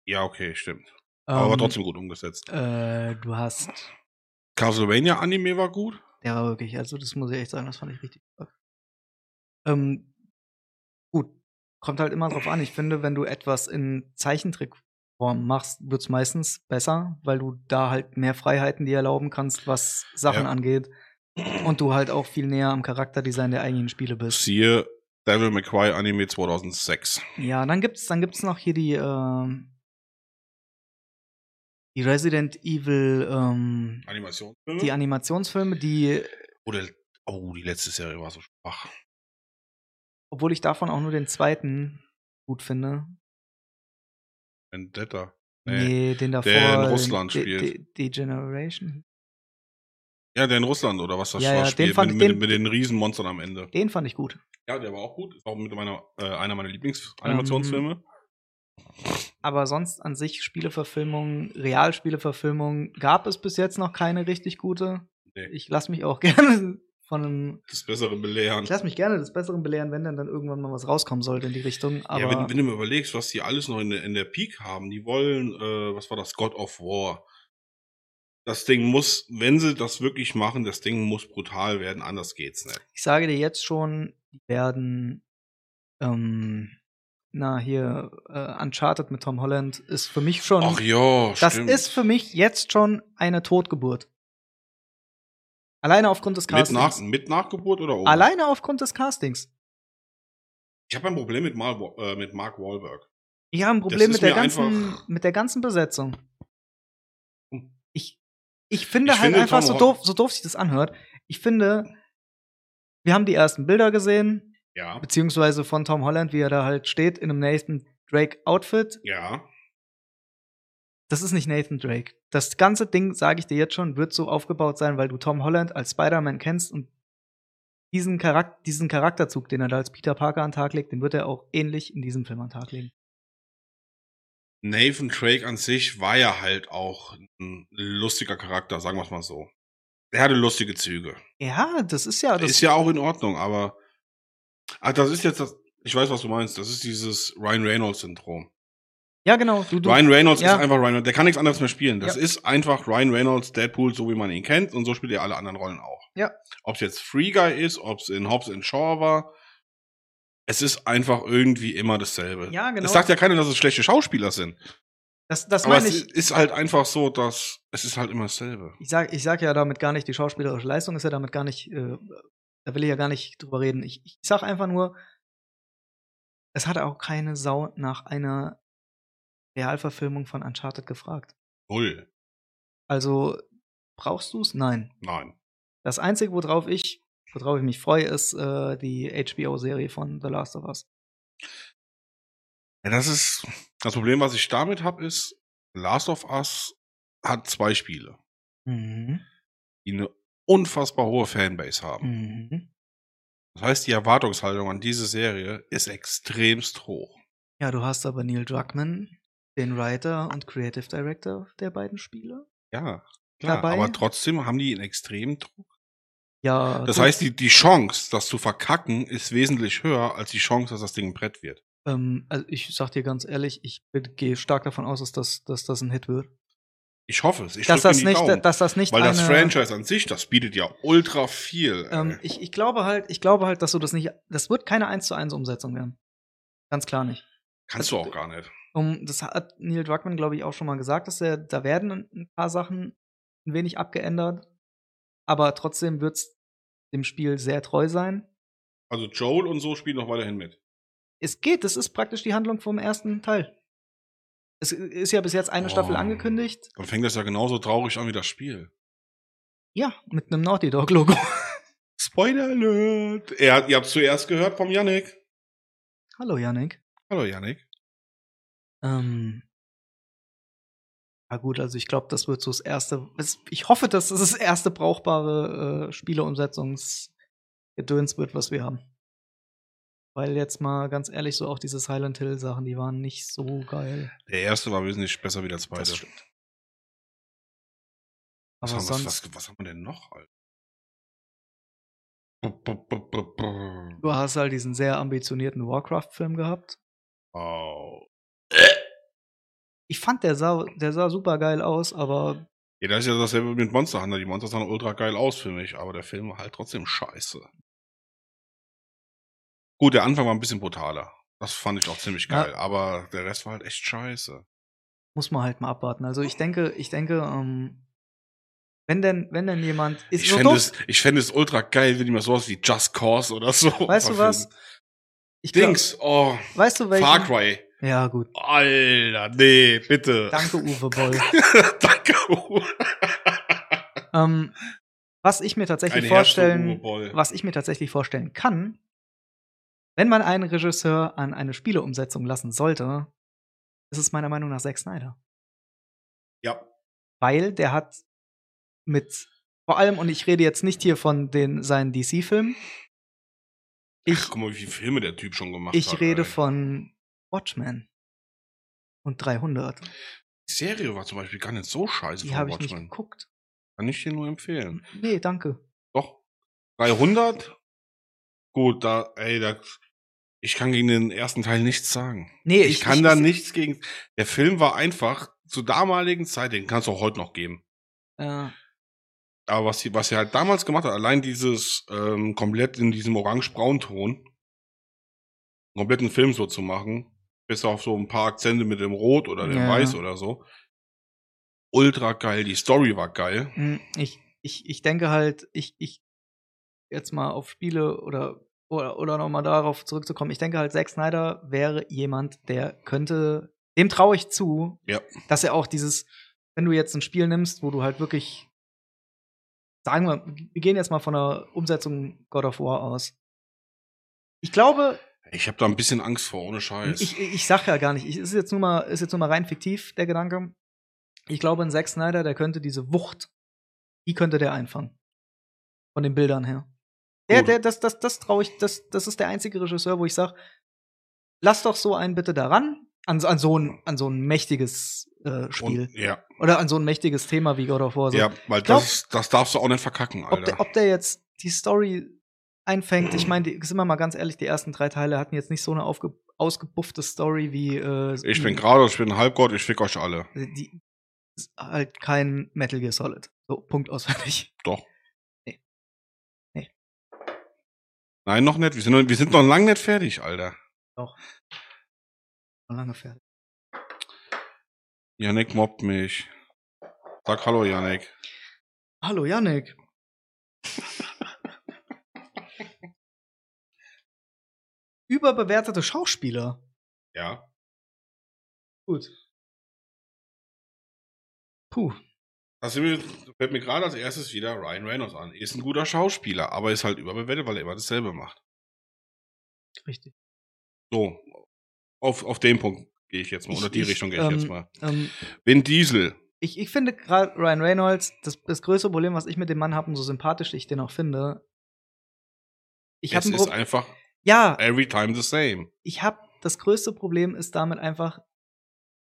ja, okay, stimmt. Aber war Ähm, trotzdem gut umgesetzt. Äh, du hast. Castlevania Anime war gut. Der war wirklich, also das muss ich echt sagen, das fand ich richtig stark. Ähm, gut, kommt halt immer drauf an. Ich finde, wenn du etwas in Zeichentrickform machst, wird's meistens besser, weil du da halt mehr Freiheiten dir erlauben kannst, was Sachen Ja. angeht. Und du halt auch viel näher am Charakterdesign der eigentlichen Spiele bist. Siehe Devil May Cry Anime 2006. Ja, dann gibt's, dann gibt's noch hier die, ähm, die Resident Evil, ähm, Animationsfilme. die Animationsfilme, die Oder, oh, die letzte Serie war so schwach. Obwohl ich davon auch nur den zweiten gut finde. Vendetta. Nee, den davor. der in den Russland De- spielt. De- Degeneration. Ja, der in Russland oder was das Ja, war, ja, den spielt. fand mit, ich- den- mit den Riesenmonstern am Ende. Den fand ich gut. Ja, der war auch gut. Ist auch mit meiner, äh, einer meiner Lieblingsanimationsfilme. Aber sonst an sich Spieleverfilmungen, Realspieleverfilmungen gab es bis jetzt noch keine richtig gute. Nee. Ich lasse mich auch gerne von einem. Das Bessere belehren. Ich lasse mich gerne des Besseren belehren, wenn dann, dann irgendwann mal was rauskommen sollte in die Richtung. Aber ja, wenn, wenn du mir überlegst, was die alles noch in der, in der Peak haben, die wollen, äh, was war das, God of War. Das Ding muss, wenn sie das wirklich machen, das Ding muss brutal werden, anders geht's nicht. ich sage dir jetzt schon, die werden. Ähm, na, hier, äh, Uncharted mit Tom Holland ist für mich schon. Ach ja, Das stimmt. ist für mich jetzt schon eine Totgeburt. Alleine aufgrund des mit, Castings. nach, mit Nachgeburt oder ohne? Alleine aufgrund des Castings. Ich habe ein Problem mit, Mal, äh, mit Mark Wahlberg. Ich habe ein Problem mit der, ganzen, mit der ganzen Besetzung. Hm. Ich, ich finde Ich halt finde, einfach, Tom so doof, so doof sich das anhört, ich finde, wir haben die ersten Bilder gesehen, Ja. beziehungsweise von Tom Holland, wie er da halt steht in einem Nathan Drake-Outfit. Ja. Das ist nicht Nathan Drake. Das ganze Ding, sage ich dir jetzt schon, wird so aufgebaut sein, weil du Tom Holland als Spider-Man kennst und diesen, Charak diesen Charakterzug, den er da als Peter Parker an den Tag legt, den wird er auch ähnlich in diesem Film an den Tag legen. Nathan Drake an sich war ja halt auch ein lustiger Charakter, sagen wir es mal so. Er hatte lustige Züge. Ja, das ist ja. Das ist ja auch in Ordnung, aber ah, das ist jetzt das, ich weiß, was du meinst, das ist dieses Ryan Reynolds-Syndrom. Ja, genau. Du, du, Ryan Reynolds ja. ist einfach Ryan Reynolds, der kann nichts anderes mehr spielen. Das Ja. ist einfach Ryan Reynolds, Deadpool, so wie man ihn kennt, und so spielt er alle anderen Rollen auch. Ja. Ob es jetzt Free Guy ist, ob es in Hobbs and Shaw war, es ist einfach irgendwie immer dasselbe. Ja, genau. Es sagt ja keiner, dass es schlechte Schauspieler sind. das das Aber meine es ich. ist halt einfach so, dass es ist halt immer dasselbe. Ich sag, ich sag ja damit gar nicht, die schauspielerische Leistung ist ja damit gar nicht, äh, da will ich ja gar nicht drüber reden. Ich, ich sag einfach nur, es hat auch keine Sau nach einer Realverfilmung von Uncharted gefragt. Null. Also, brauchst du's? Nein. Nein. Das Einzige, worauf ich, worauf ich mich freue, ist äh, die HBO-Serie von The Last of Us. Ja, das ist das Problem, was ich damit habe, ist, Last of Us hat zwei Spiele, Mhm. die eine unfassbar hohe Fanbase haben. Mhm. Das heißt, die Erwartungshaltung an diese Serie ist extremst hoch. Ja, du hast aber Neil Druckmann, den Writer und Creative Director der beiden Spiele. Ja, klar. Dabei? Aber trotzdem haben die einen extremen Druck. Ja. Das heißt, die, die Chance, das zu verkacken, ist wesentlich höher als die Chance, dass das Ding ein Brett wird. Ähm, also ich sag dir ganz ehrlich, ich gehe stark davon aus, dass das, dass das ein Hit wird. Ich hoffe es. Ich dass, das nicht, Daumen. dass das nicht Weil das Franchise an sich, das bietet ja ultra viel. ähm, ich, ich glaube halt, ich glaube halt, dass du das nicht, das wird keine 1 zu 1 Umsetzung werden. Ganz klar nicht. Kannst du auch gar nicht. Um, das hat Neil Druckmann, glaube ich, auch schon mal gesagt, dass er, da werden ein- paar Sachen ein wenig abgeändert, aber trotzdem wird's dem Spiel sehr treu sein. Also Joel und so spielen noch weiterhin mit. Es geht, das ist praktisch die Handlung vom ersten Teil. Es ist ja bis jetzt eine Oh. Staffel angekündigt. Dann fängt das ja genauso traurig an wie das Spiel. Ja, mit einem Naughty Dog Logo. Spoiler Alert! Er, ihr habt zuerst gehört vom Yannick. Hallo, Yannick. Hallo Yannick. Ähm. Ja gut, also ich glaube, das wird so das erste. Ich hoffe, dass das das erste brauchbare äh, Spieleumsetzungsgedöns wird, was wir haben. Weil jetzt mal ganz ehrlich, so auch diese Silent Hill Sachen, die waren nicht so geil. Der erste war wesentlich besser wie der zweite. Das stimmt. Was, Aber haben, sonst, was, was, was haben wir denn noch? Alter? Du hast halt diesen sehr ambitionierten Warcraft-Film gehabt. Oh. Ich fand, der sah, der sah super geil aus, aber Ja, das ist ja dasselbe mit Monster Hunter. Die Monster sahen ultra geil aus für mich, aber der Film war halt trotzdem scheiße. Gut, der Anfang war ein bisschen brutaler. Das fand ich auch ziemlich Ja. geil, aber der Rest war halt echt scheiße. muss man halt mal abwarten. Also ich denke, ich denke, ähm, wenn denn, wenn denn jemand ist Ich fände es, ich fände es ultra geil, wenn mal sowas wie Just Cause oder so. Weißt du was? Ich glaub- Dings, oh, Weißt du welchen? Far Cry. Ja, gut. Alter, nee, bitte. Danke, Uwe Boll. Danke. ähm, was ich mir tatsächlich Ein Herz für Uwe vorstellen, was ich mir tatsächlich vorstellen kann, wenn man einen Regisseur an eine Spieleumsetzung lassen sollte, ist es meiner Meinung nach Zack Snyder. Ja. Weil der hat mit vor allem, und ich rede jetzt nicht hier von den seinen DC-Filmen, ich, Ach, guck mal, wie viele Filme der Typ schon gemacht ich hat. rede ey. von Watchmen und 300. Die Serie war zum Beispiel gar nicht so scheiße Die von habe ich nicht Watchmen. geguckt. Kann ich dir nur empfehlen. Nee, danke. Doch. 300? Gut, da, ey, da, ich kann gegen den ersten Teil nichts sagen. Nee, Ich, ich, kann ich, da ich, nichts gegen. Der Film war einfach zur damaligen Zeit, den kannst du auch heute noch geben. Äh, Aber was sie, was sie halt damals gemacht hat, allein dieses ähm, komplett in diesem orange-braun-Ton, einen kompletten Film so zu machen, bis auf so ein paar Akzente mit dem Rot oder dem Ja. Weiß oder so. Ultra geil, die Story war geil. Hm, Ich, ich, ich denke halt, ich, ich jetzt mal auf Spiele oder oder, oder nochmal darauf zurückzukommen, ich denke halt, Zack Snyder wäre jemand, der könnte, dem traue ich zu, Ja. dass er auch dieses, wenn du jetzt ein Spiel nimmst, wo du halt wirklich sagen wir, wir gehen jetzt mal von der Umsetzung God of War aus. Ich glaube, Ich habe da ein bisschen Angst vor, ohne Scheiß. ich, ich sag ja gar nicht, ich, ist jetzt nur mal, ist jetzt nur mal rein fiktiv, der Gedanke. Ich glaube, ein Zack Snyder, der könnte diese Wucht, die könnte der einfangen. Von den Bildern her. Der, der, das, das, das traue ich, das, das ist der einzige Regisseur, wo ich sage, lass doch so einen bitte daran, an, an, so, ein, an so ein mächtiges äh, Spiel. Und, ja, Oder an so ein mächtiges Thema wie God of War. So. ja, weil glaub- das, das darfst du auch nicht verkacken, ob, Alter. der, ob der jetzt die Story einfängt, ich meine, die- sind wir mal ganz ehrlich, die ersten drei Teile hatten jetzt nicht so eine aufge ausgebuffte Story wie äh, ich bin gerade, ich bin ein Halbgott, ich fick euch alle. die ist halt kein Metal Gear Solid. So, Punkt auswendig. Doch. Nee. Nee. Nein, noch nicht. Wir sind noch, wir sind noch lange nicht fertig, Alter. Doch. Schon lange fertig. Yannick mobbt mich. Sag Hallo, Yannick. Hallo, Yannick. Überbewertete Schauspieler. Ja. Gut. Puh. Das fällt mir gerade als erstes wieder Ryan Reynolds an. Ist ein guter Schauspieler, aber ist halt überbewertet, weil er immer dasselbe macht. Richtig. So. Auf, auf den Punkt gehe ich jetzt mal. Ich- oder die ich, Richtung gehe ich ähm, jetzt mal. Ähm, Vin Diesel. ich, ich finde gerade Ryan Reynolds, das, das größte Problem, was ich mit dem Mann habe, und so sympathisch ich den auch finde, ich habe es ein Pro einfach Ja, every time the same. ich habe das größte Problem ist damit einfach,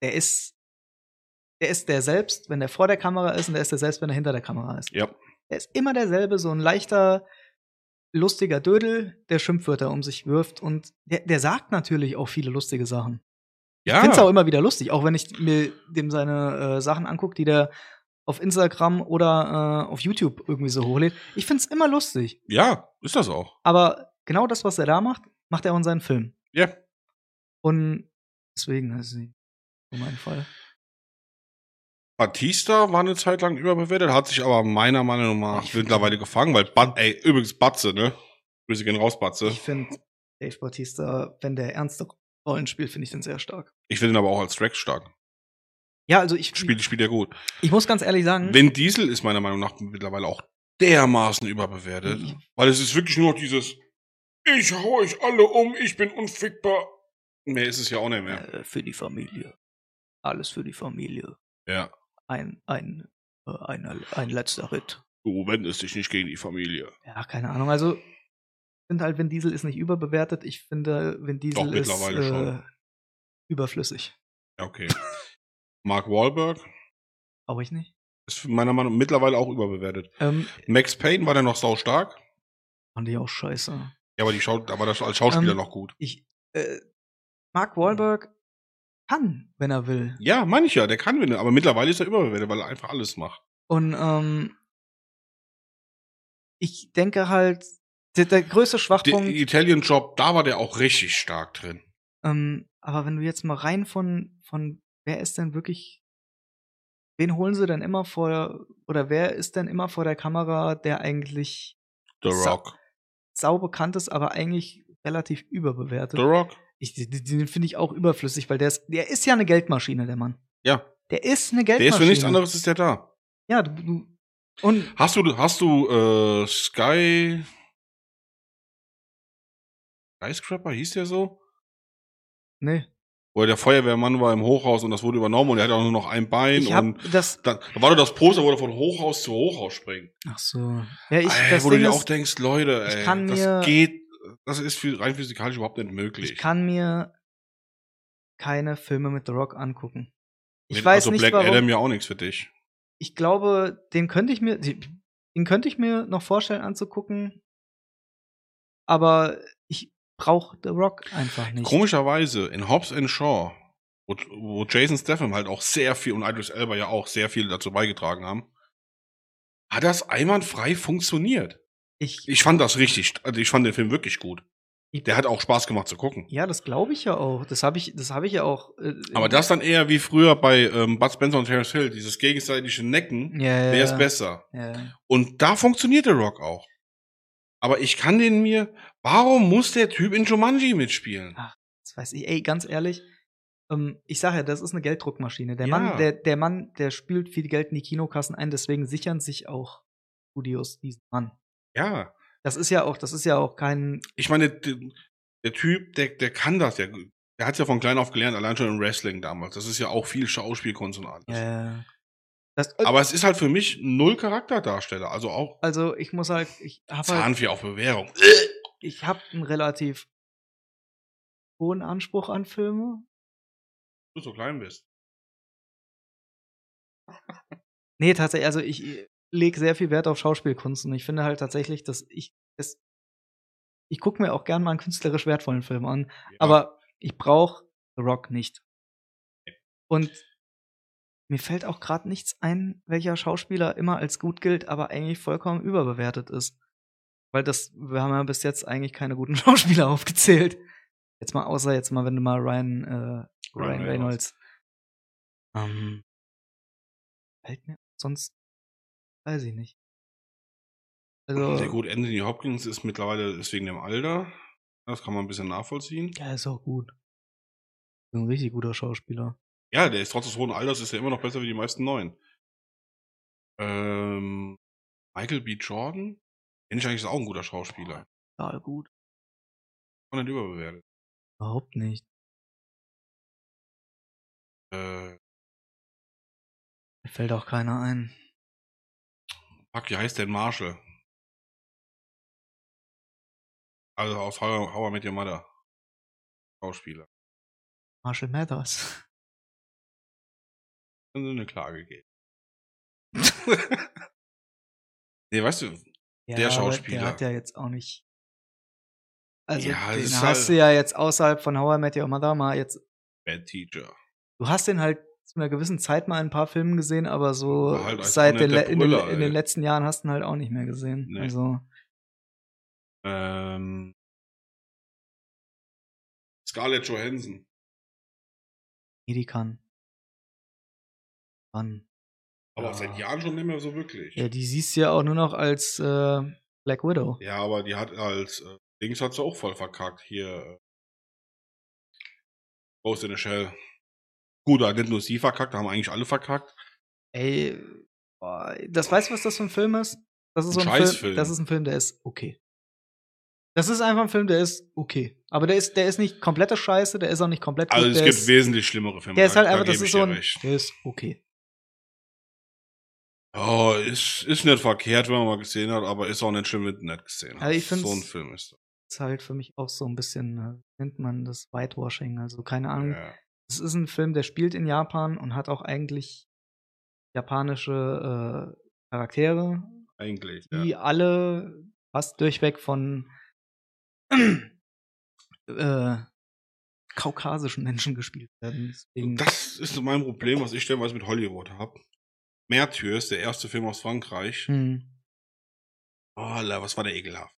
der ist, der ist der selbst, wenn der vor der Kamera ist, und der ist der selbst, wenn er hinter der Kamera ist. Ja. Der ist immer derselbe, so ein leichter, lustiger Dödel, der Schimpfwörter um sich wirft und der, der sagt natürlich auch viele lustige Sachen. Ich Ja. finde es auch immer wieder lustig, auch wenn ich mir dem seine äh, Sachen angucke, die der auf Instagram oder äh, auf YouTube irgendwie so hochlädt. Ich finde es immer lustig. ja, ist das auch. Aber genau das, was er da macht, macht er auch in seinen Filmen. Ja. Und deswegen, das ist nicht so mein Fall. Batista war eine Zeit lang überbewertet, hat sich aber meiner Meinung nach Ich mittlerweile gefangen, weil, Bat ey, übrigens Batze, ne? Grüße gehen raus, Batze. Ich finde Dave Bautista, wenn der ernste Rollen spielt, finde ich den sehr stark. Ich finde ihn aber auch als Drax stark. Ja, also ich, Spielt, spielt er gut. ich muss ganz ehrlich sagen, Vin Diesel ist meiner Meinung nach mittlerweile auch dermaßen überbewertet. Ich- Weil es ist wirklich nur noch dieses, ich hau euch alle um, ich bin unfickbar. Mehr ist es ja auch nicht mehr. äh, für die Familie. Alles für die Familie. Ja. Ein, ein, äh, ein, ein letzter Ritt. Du wendest dich nicht gegen die Familie. Ja, keine Ahnung. Also, ich finde halt, Vin Diesel ist nicht überbewertet. Ich finde, Vin Diesel Doch, ist äh, schon. überflüssig. Ja, okay. Mark Wahlberg Brauche ich nicht. ist meiner Meinung nach mittlerweile auch überbewertet. Ähm, Max Payne war der noch sau stark. fand ich auch scheiße. Ja, aber die Schau aber das als Schauspieler Ähm, noch gut. Ich, äh, Mark Wahlberg kann, wenn er will. Ja, mancher, der kann gewinnen, aber mittlerweile ist er überbewertet, weil er einfach alles macht. Und ähm, ich denke halt, der, der größte Der Schwachpunkt, Italian Job, da war der auch richtig stark drin. ähm, aber wenn du jetzt mal rein von, von wer ist denn wirklich, wen holen sie denn immer vor, oder wer ist denn immer vor der Kamera, der eigentlich The Rock. Sau bekannt ist, aber eigentlich relativ überbewertet? The Rock? Ich, den finde ich auch überflüssig, weil der ist, der ist ja eine Geldmaschine, der Mann. Ja. Der ist eine Der Geldmaschine. ist für nichts anderes, ist der da. Ja, du, du und Hast du, hast du äh, Sky Skyscraper, hieß der so? nee, Wo der Feuerwehrmann war im Hochhaus und das wurde übernommen und er hat auch nur noch ein Bein ich hab und das. da, da war doch das Poster, wo er von Hochhaus zu Hochhaus springt. Ach so. Ja, ich, Ey, das wo du Ding dir ist, auch denkst, Leute, ich ey, kann mir- das geht, das ist für, rein physikalisch überhaupt nicht möglich. ich kann mir keine Filme mit The Rock angucken. Ich Mit- weiß also nicht, Black warum. Adam ja auch nichts für dich. Ich glaube, den könnte ich mir, den könnte ich mir noch vorstellen anzugucken. Aber ich brauche The Rock einfach nicht. Komischerweise in Hobbs and Shaw, wo, wo Jason Statham halt auch sehr viel und Idris Elba ja auch sehr viel dazu beigetragen haben, hat das einwandfrei funktioniert. Ich, Ich fand das richtig, also ich fand den Film wirklich gut. Der hat auch Spaß gemacht zu gucken. ja, das glaube ich ja auch. Das habe ich, das habe ich ja auch. Äh, Aber das dann eher wie früher bei ähm, Bud Spencer und Terence Hill, dieses gegenseitige Necken, ja, ja, wer ist besser. Ja. Und da funktioniert der Rock auch. Aber ich kann den mir, warum muss der Typ in Jumanji mitspielen? Das weiß ich, ey, ganz ehrlich. Ähm, ich sage ja, das ist eine Gelddruckmaschine. Der Ja. Mann, der, der Mann, der spült viel Geld in die Kinokassen ein, deswegen sichern sich auch Studios diesen Mann. Ja. Das ist ja auch, das ist ja auch kein. Ich meine, der, der Typ, der, der kann das, der, der hat ja von klein auf gelernt, allein schon im Wrestling damals. Das ist ja auch viel Schauspielkunst und alles. Äh, das, Aber es ist halt für mich null Charakterdarsteller. Also auch also ich muss halt, ich habe halt, Zahnfee auf Bewährung. ich habe einen relativ hohen Anspruch an Filme. Du so klein bist. Nee, tatsächlich, also ich lege sehr viel Wert auf Schauspielkunst und ich finde halt tatsächlich, dass ich es. Ich gucke mir auch gern mal einen künstlerisch wertvollen Film an, Ja. aber ich brauche The Rock nicht. Und mir fällt auch gerade nichts ein, welcher Schauspieler immer als gut gilt, aber eigentlich vollkommen überbewertet ist. Weil das, wir haben ja bis jetzt eigentlich keine guten Schauspieler aufgezählt. Jetzt mal, außer jetzt mal, wenn du mal Ryan, äh, Ryan Reynolds. Ähm, fällt mir sonst, weiß ich nicht. Also, Sehr gut, Anthony Hopkins ist mittlerweile ist wegen dem Alter. Das kann man ein bisschen nachvollziehen. ja, ist auch gut. Ein richtig guter Schauspieler. Ja, der ist trotz des hohen Alters ist er immer noch besser wie die meisten neuen. Ähm, Michael B. Jordan? Ich eigentlich ist auch ein guter Schauspieler. Total gut. Und nicht überbewertet. Überhaupt nicht. Äh, Mir fällt auch keiner ein. fuck, wie heißt denn Marshall? Also aus How, How I Met Your Mother. Schauspieler. Marshall Mathers. Können Sie eine Klage geben. nee, weißt du, Ja, Der Schauspieler. Der hat ja jetzt auch nicht. Also, Ja, den hast halt- du ja jetzt außerhalb von How I Met Your Mother mal jetzt. Bad Teacher. Du hast den halt zu einer gewissen Zeit mal in ein paar Filmen gesehen, aber so halt seit den, le- in, den, Brüller, in den letzten Jahren hast du ihn halt auch nicht mehr gesehen. Nee. Also, Ähm, Scarlett Johansson. nee, die kann. Mann. Aber Ja. seit Jahren schon nicht mehr so wirklich. Ja, die siehst du ja auch nur noch als äh, Black Widow. Ja, aber die hat als äh, Dings hat sie auch voll verkackt. Hier. Äh, Ghost in the Shell. Gut, da hat nicht nur sie verkackt, da haben eigentlich alle verkackt. Ey, boah, das weißt du, was das für ein Film ist? Das ist Ein so ein Film, Scheißfilm. das ist ein Film, der ist okay. Das ist einfach ein Film, der ist okay. Aber der ist, der ist nicht komplette Scheiße, der ist auch nicht komplett gut. Also es gibt wesentlich schlimmere Filme. der ist halt einfach, das ist so ein, recht. der ist okay. Oh, ist, ist nicht verkehrt, wenn man mal gesehen hat, aber ist auch nicht schlimm, wenn du nicht gesehen hast. Ja, ich so ein Film ist Ist halt für mich auch so ein bisschen, äh, nennt man das Whitewashing. Also keine Ahnung. ja. Es ist ein Film, der spielt in Japan und hat auch eigentlich japanische äh, Charaktere, Eigentlich, die ja. alle fast durchweg von äh, kaukasischen Menschen gespielt werden. Deswegen, Das ist mein Problem, was ich stellenweise mit Hollywood habe. Märtyrs, der erste Film aus Frankreich. Hm. Oh, was war der ekelhaft.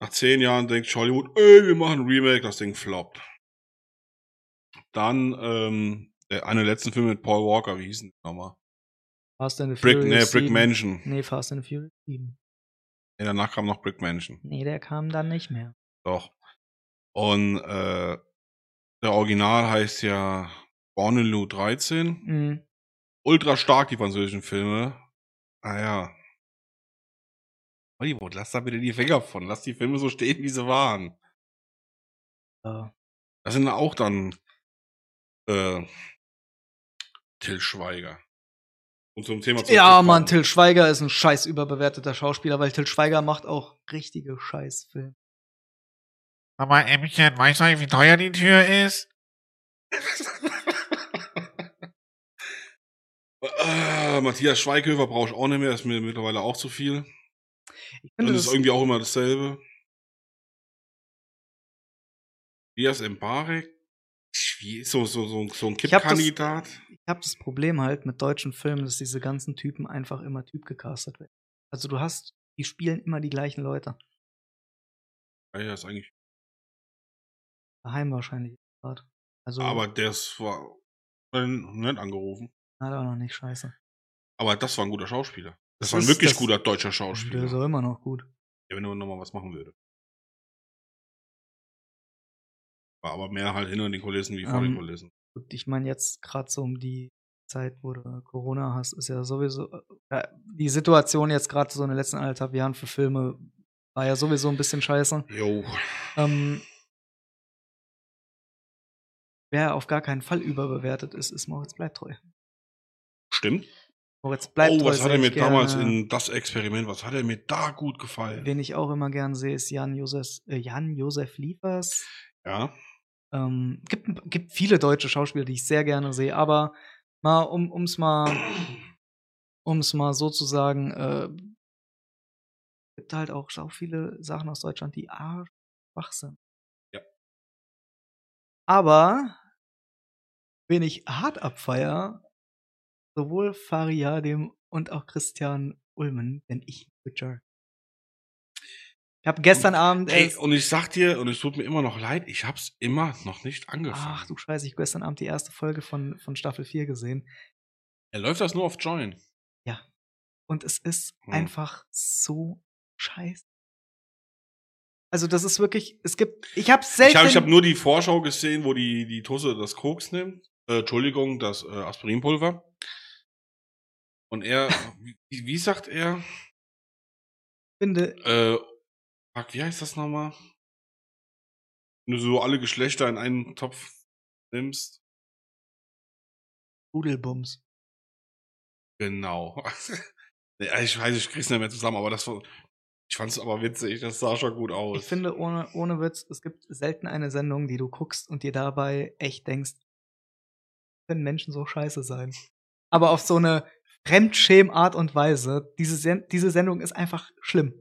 Nach zehn Jahren denkt Hollywood, ey, wir machen ein Remake, das Ding floppt. Dann, ähm, der eine der letzten Filme mit Paul Walker, wie hieß denn der nochmal? Fast and the Brick, Furious nee, Brick 7. Mansion. Nee, Fast and the Furious 7. Nee, danach kam noch Brick Mansion. Nee, der kam dann nicht mehr. Doch. Und, äh, der Original heißt ja Bornelou 13. Hm. Ultra stark, die französischen Filme. Ah ja. Hollywood, lass da bitte die Finger von. Lass die Filme so stehen, wie sie waren. Ja. Das sind auch dann äh, Till Schweiger. Und zum Thema Ja, zurückzukommen. Mann, Till Schweiger ist ein scheiß überbewerteter Schauspieler, weil Till Schweiger macht auch richtige Scheißfilme. Aber Ämmchen, weißt du, wie teuer die Tür ist? äh, Matthias Schweighöfer brauche ich auch nicht mehr, ist mir mittlerweile auch zu viel. Ich Und finde es ist das, irgendwie auch immer dasselbe. Elias Mbarek, wie- so, so, so, so ein Ich hab das- Kipp-Kandidat. ich habe das Problem halt mit deutschen Filmen, dass diese ganzen Typen einfach immer typgecastet werden. Also du hast, die spielen immer die gleichen Leute. Ja, ja, ist eigentlich. Daheim wahrscheinlich gerade. Also Aber der ist- war nicht angerufen. Hat auch noch nicht scheiße. Aber das war ein guter Schauspieler. Das, Das war ein wirklich guter deutscher Der Schauspieler. ist auch immer noch gut. Ja, wenn er nochmal was machen würde. War aber mehr halt hinter den Kulissen wie vor den Ähm, Kulissen. Gut, ich meine jetzt gerade so um die Zeit, wo du Corona hast, ist ja sowieso äh, die Situation jetzt gerade so in den letzten anderthalb Jahren für Filme war ja sowieso ein bisschen scheiße. Jo. Ähm, wer auf gar keinen Fall überbewertet ist, ist Moritz Bleibtreu. Stimmt. Moritz Bleibtreu. oh, was hat er mir ich damals gerne. in das Experiment, was hat er mir da gut gefallen? Wen ich auch immer gern sehe, ist Jan Josef, äh, Jan Josef Liefers. Ja. Ähm, gibt, gibt viele deutsche Schauspieler, die ich sehr gerne sehe, aber mal, um um's mal, um's mal so zu sagen, äh, gibt halt auch sau viele Sachen aus Deutschland, die arschschwach sind. Ja. Aber wen ich hart abfeier, sowohl Fariadim und auch Christian Ulmen, denn ich Witcher. Ich habe gestern Abend Ey, und ich sag dir, und es tut mir immer noch leid, ich hab's immer noch nicht angefangen. ach du Scheiße, ich hab gestern Abend die erste Folge von, von Staffel 4 gesehen. er läuft das nur auf Join. Und es ist Hm. einfach so scheiße. Also das ist wirklich, es gibt, ich habe selten. Ich habe hab nur die Vorschau gesehen, wo die, die Tusse das Koks nimmt. Äh, Entschuldigung, das äh, Aspirinpulver. Und er, wie, wie sagt er? finde, Äh, fuck, wie heißt das nochmal? Wenn du so alle Geschlechter in einen Topf nimmst. Rudelbums. Genau. ich weiß, ich krieg's nicht mehr zusammen, aber das war, ich fand's aber witzig, das sah schon gut aus. Ich finde, ohne, ohne Witz, es gibt selten eine Sendung, die du guckst und dir dabei echt denkst, können Menschen so scheiße sein. Aber auf so eine Fremdschämart und Weise, diese, Sen diese Sendung ist einfach schlimm.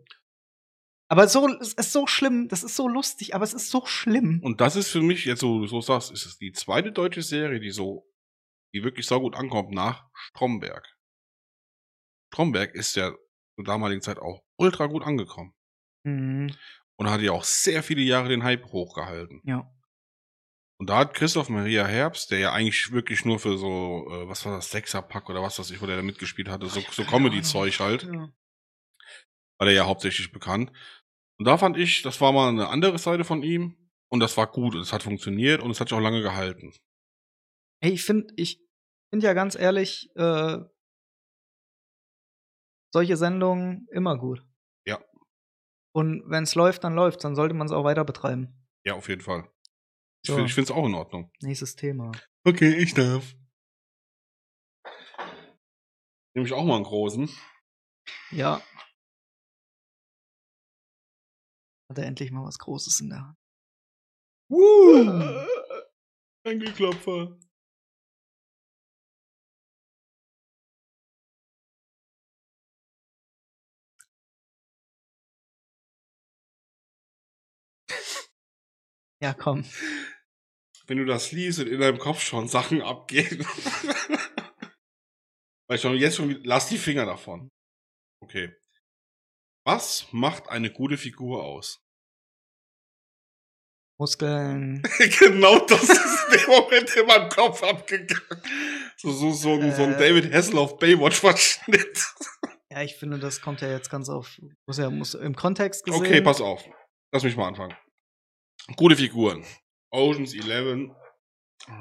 Aber so, es ist so schlimm, das ist so lustig, aber es ist so schlimm. Und das ist für mich, jetzt so, so sagst, ist es die zweite deutsche Serie, die so, die wirklich so gut ankommt nach Stromberg. Stromberg ist ja zur damaligen Zeit auch ultra gut angekommen. Mhm. Und hat ja auch sehr viele Jahre den Hype hochgehalten. Ja. Und da hat Christoph Maria Herbst, der ja eigentlich wirklich nur für so, äh, was war das, Sechserpack oder was weiß ich, wo der da mitgespielt hatte, so, so Comedy-Zeug halt, Ja. war der ja hauptsächlich bekannt. Und da fand ich, das war mal eine andere Seite von ihm und das war gut und es hat funktioniert und es hat sich auch lange gehalten. Ey, ich finde, ich finde ja ganz ehrlich, äh, solche Sendungen immer gut. Ja. Und wenn es läuft, dann läuft, dann sollte man es auch weiter betreiben. Ja, auf jeden Fall. Ich So. finde es auch in Ordnung. Nächstes Thema. Okay, ich darf. Nehme ich auch mal einen großen. Ja. Hat er endlich mal was Großes in der Hand. Woo! Ein Geklopfer. Ja, komm. Wenn du das liest und in deinem Kopf schon Sachen abgehen. Weil schon jetzt schon, lass die Finger davon. Okay. Was macht eine gute Figur aus? Muskeln. genau das ist der Moment in meinem Kopf abgegangen. So, so, so, ein, so ein Äh. David Hasselhoff Baywatch-Verschnitt. Ja, ich finde, das kommt ja jetzt ganz auf. Muss ja muss im Kontext gesehen. Okay, pass auf. Lass mich mal anfangen. Gute Figuren. Oceans 11,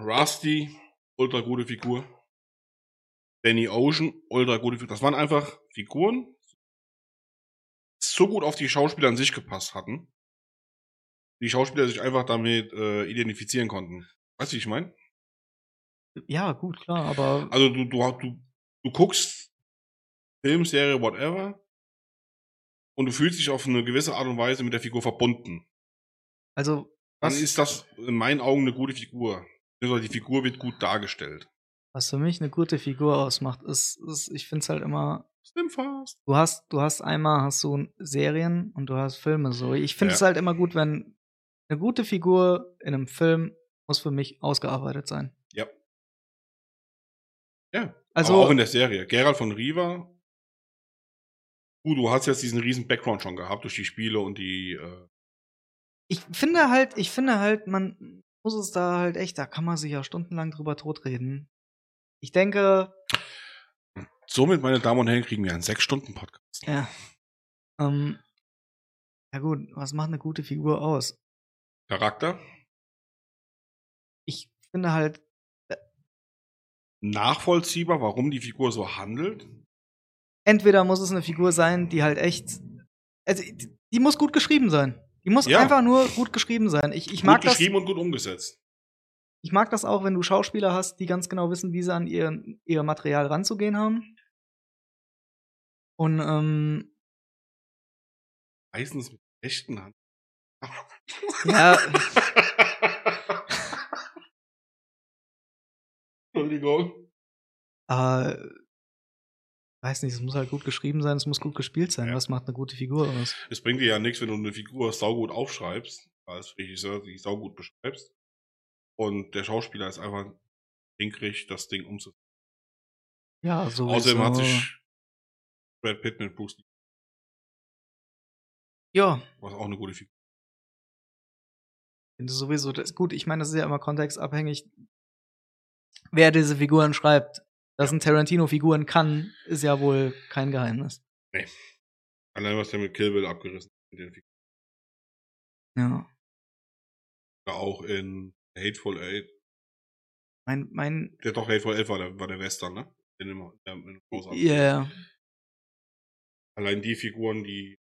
Rusty, ultra gute Figur. Danny Ocean, ultra gute Figur. Das waren einfach Figuren, die so gut auf die Schauspieler an sich gepasst hatten. Die Schauspieler sich einfach damit äh, identifizieren konnten. Weißt du, wie ich meine? Ja, gut, klar, aber Also du, du, du, du guckst Film, Serie, whatever und du fühlst dich auf eine gewisse Art und Weise mit der Figur verbunden. Also Dann was, ist das in meinen Augen eine gute Figur. Also die Figur wird gut dargestellt. was für mich eine gute Figur ausmacht, ist, ist ich finde es halt immer Slim fast. du hast, du hast einmal hast du Serien und du hast Filme so. Ich finde Ja. es halt immer gut, wenn eine gute Figur in einem Film muss für mich ausgearbeitet sein. Ja. Ja. Also Aber auch in der Serie. Gerald von Riva. Gut, du hast jetzt diesen riesen Background schon gehabt durch die Spiele und die. Äh, ich finde halt, ich finde halt, man muss es da halt echt, da kann man sich ja stundenlang drüber totreden. Ich denke, somit, meine Damen und Herren, kriegen wir einen sechs Stunden Podcast. ja, ähm, ja gut, was macht eine gute Figur aus? Charakter. Ich finde halt, äh, nachvollziehbar, warum die Figur so handelt. Entweder muss es eine Figur sein, die halt echt. Also, die, die muss gut geschrieben sein. Die muss Ja. einfach nur gut geschrieben sein. Ich, ich gut mag das. geschrieben und gut umgesetzt. Ich mag das auch, wenn du Schauspieler hast, die ganz genau wissen, wie sie an ihr, ihr Material ranzugehen haben. Und ähm, Meistens mit echten Hand. ja, Entschuldigung. äh, weiß nicht, es muss halt gut geschrieben sein, es muss gut gespielt sein. Ja. Was macht eine gute Figur aus? Es bringt dir ja nichts, wenn du eine Figur saugut aufschreibst, als Regisseur die saugut beschreibst. Und der Schauspieler ist einfach hinkriegt, das Ding umzusetzen. Ja, so. Außerdem hat sich Brad Pitt mit Bruce Lee, Ja, was auch eine gute Figur finde sowieso das gut. Ich meine, das ist ja immer kontextabhängig, wer diese Figuren schreibt. Dass ein Tarantino Figuren kann, ist ja wohl kein Geheimnis. Allein was der mit Kill Bill abgerissen hat. Mit den Figuren. Ja. Auch in Hateful Eight. Mein, mein, Der doch Hateful Eight war der, war der Western, ne? Den immer, der, in ja, yeah. Allein die Figuren, die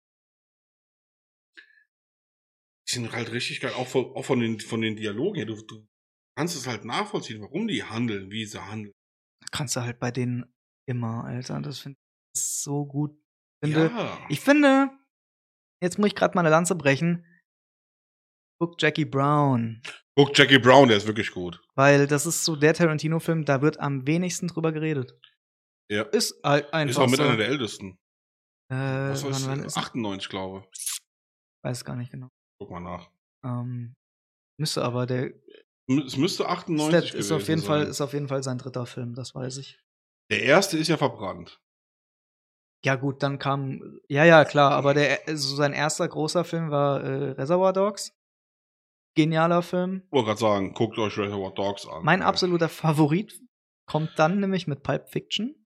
die sind halt richtig geil. Auch von, auch von, den, von den Dialogen her. Du, du kannst es halt nachvollziehen, warum die handeln, wie sie handeln. Kannst du halt bei denen immer, Alter. Das finde ich so gut. Finde, ja. Ich finde, jetzt muss ich gerade mal eine Lanze brechen. Guck Jackie Brown. Guck, Jackie Brown, der ist wirklich gut. Weil das ist so der Tarantino-Film, da wird am wenigsten drüber geredet. Ja. Ist halt einfach Ist auch mit so. einer der ältesten. äh, Was wann, wann ist 98, glaube ich. Weiß gar nicht genau. Guck mal nach. Ähm, müsste aber der Es müsste 98 Stat ist auf jeden sein. Fall ist auf jeden Fall sein dritter Film, das weiß ich. Der erste ist ja verbrannt. Ja gut, dann kam ja ja klar, aber der also sein erster großer Film war äh, Reservoir Dogs. Genialer Film. Ich wollte gerade sagen, guckt euch Reservoir Dogs an. Mein absoluter Favorit kommt dann nämlich mit Pulp Fiction.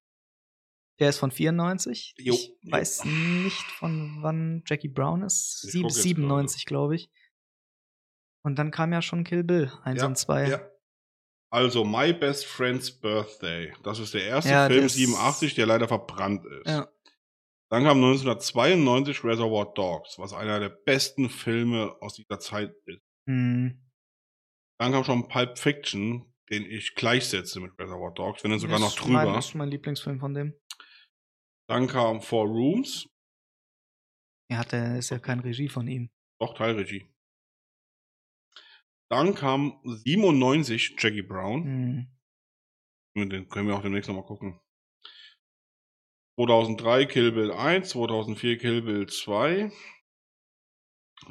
Der ist von 94. Jo, ich jo. weiß nicht, von wann Jackie Brown ist. Sieb, guck jetzt 97, glaube ich. Und dann kam ja schon Kill Bill 1 Ja, und 2. Ja. Also, My Best Friend's Birthday. Das ist der erste Ja, Film das- 87, der leider verbrannt ist. Ja. Dann kam 1992 Reservoir Dogs, was einer der besten Filme aus dieser Zeit ist. Hm. Dann kam schon Pulp Fiction, den ich gleichsetze mit Reservoir Dogs, wenn dann sogar noch Mein, drüber. das ist mein Lieblingsfilm von dem. Dann kam Four Rooms, Er hat, der ist ja kein Regie von ihm. doch Teilregie. Dann kam 97 Jackie Brown. Hm. Mit Den können wir auch demnächst nochmal gucken. 2003 Kill Bill 1, 2004 Kill Bill 2.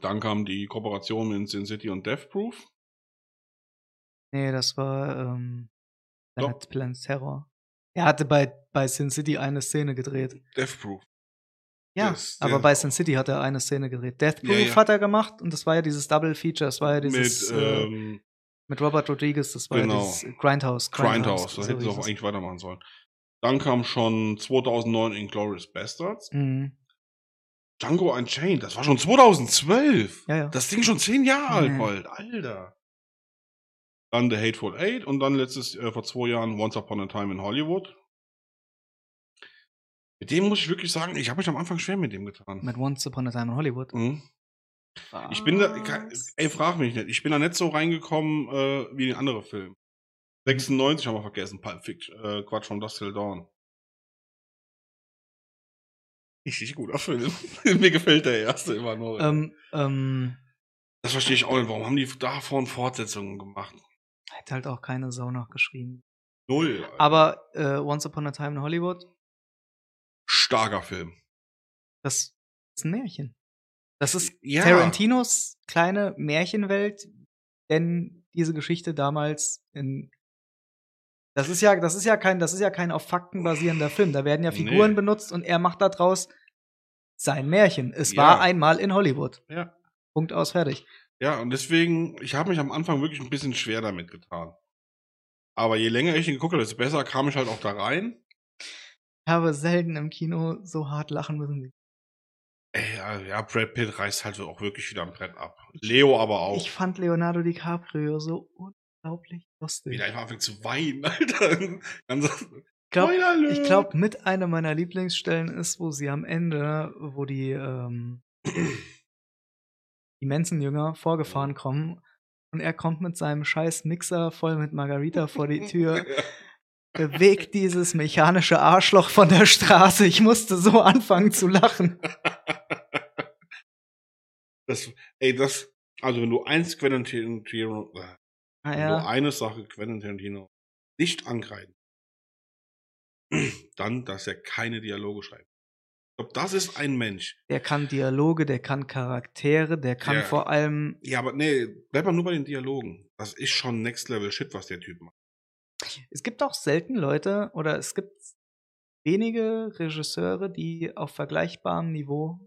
Dann kam die Kooperation mit Sin City und Death Proof. Nee, das war ähm, Planet Terror. Er hatte bei, bei Sin City eine Szene gedreht. Death Proof. Ja, Das- aber bei Sin City hat er eine Szene gedreht. Death Ja, Proof ja. hat er gemacht und das war ja dieses Double Feature. Das war ja dieses mit äh, ähm, mit Robert Rodriguez. Das war genau. ja dieses Grindhouse. Grindhouse. Da so hätten sie auch eigentlich weitermachen sollen. Dann kam schon 2009 Inglourious Bastards. Mhm. Django Unchained, das war schon 2012. Ja, ja. Das Ding schon zehn Jahre alt Mhm. bald, Alter. Dann The Hateful Eight und dann letztes, äh, vor zwei Jahren Once Upon a Time in Hollywood. Mit dem muss ich wirklich sagen, ich habe mich am Anfang schwer mit dem getan. Mit Once Upon a Time in Hollywood. Mhm. Ich bin da, ey, frag mich nicht, ich bin da nicht so reingekommen äh, wie in andere Filme. 96 haben wir vergessen, Pulp Fiction, äh, Quatsch von Dust Till Dawn. Richtig guter Film. Mir gefällt der erste immer noch. Ähm, ähm, Das verstehe ich auch nicht. Warum haben die davon Fortsetzungen gemacht? hat halt auch keine Sau nachgeschrieben. Null. Alter. Aber äh, Once Upon a Time in Hollywood, starker Film. das ist ein Märchen. Das ist Ja. Tarantinos kleine Märchenwelt, denn diese Geschichte damals in das ist ja, das ist ja kein, das ist ja kein auf Fakten basierender Film. Da werden ja Figuren Nee. benutzt und er macht daraus sein Märchen. Es Ja. war einmal in Hollywood. Ja. Punkt aus, fertig. Ja, und deswegen, ich habe mich am Anfang wirklich ein bisschen schwer damit getan. Aber je länger ich ihn geguckt habe, desto besser kam ich halt auch da rein. Ich habe selten im Kino so hart lachen müssen. Ey, ja, ja, Brad Pitt reißt halt auch wirklich wieder am Brett ab. Leo aber auch. Ich fand Leonardo DiCaprio so unglaublich lustig. Wie der einfach anfängt zu weinen, Alter. Ich glaube, mit einer meiner Lieblingsstellen ist, wo sie am Ende, wo die, ähm, die Menschenjünger vorgefahren kommen und er kommt mit seinem scheiß Mixer voll mit Margarita vor die Tür, bewegt dieses mechanische Arschloch von der Straße. Ich musste so anfangen zu lachen. das, ey, das, also wenn du eins Quentin Tarantino, äh, Ah, wenn du ja. eine Sache Quentin Tarantino nicht angreifen, dann, dass er keine Dialoge schreibt. Ich glaube, das ist ein Mensch. Der kann Dialoge, der kann Charaktere, der kann Ja. vor allem. Ja, aber nee, bleib mal nur bei den Dialogen. Das ist schon Next Level Shit, was der Typ macht. Es gibt auch selten Leute oder es gibt wenige Regisseure, die auf vergleichbarem Niveau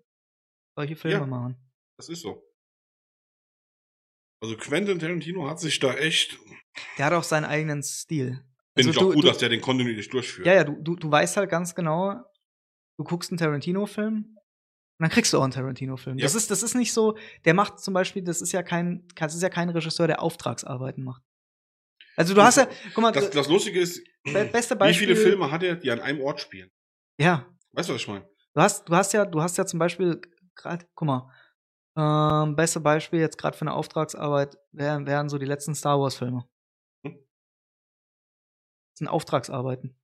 solche Filme Ja. machen. Das ist so. Also Quentin Tarantino hat sich da echt. Der hat auch seinen eigenen Stil. Finde Also ich auch du- gut, du- dass der den kontinuierlich durchführt. Ja, ja, du, du, du weißt halt ganz genau, du guckst einen Tarantino-Film und dann kriegst du auch einen Tarantino-Film. Das, Ja. ist, das ist nicht so, der macht zum Beispiel, das ist ja kein, das ist ja kein Regisseur, der Auftragsarbeiten macht. Also du hast ja, guck mal, Das, das Lustige ist, be- beste wie Beispiel. viele Filme hat er, die an einem Ort spielen? Ja, Weißt du, was ich meine? Du hast, du hast ja, du hast ja zum Beispiel gerade, guck mal, ähm, beste Beispiel jetzt gerade für eine Auftragsarbeit wären, wären so die letzten Star Wars Filme. Hm. Das sind Auftragsarbeiten.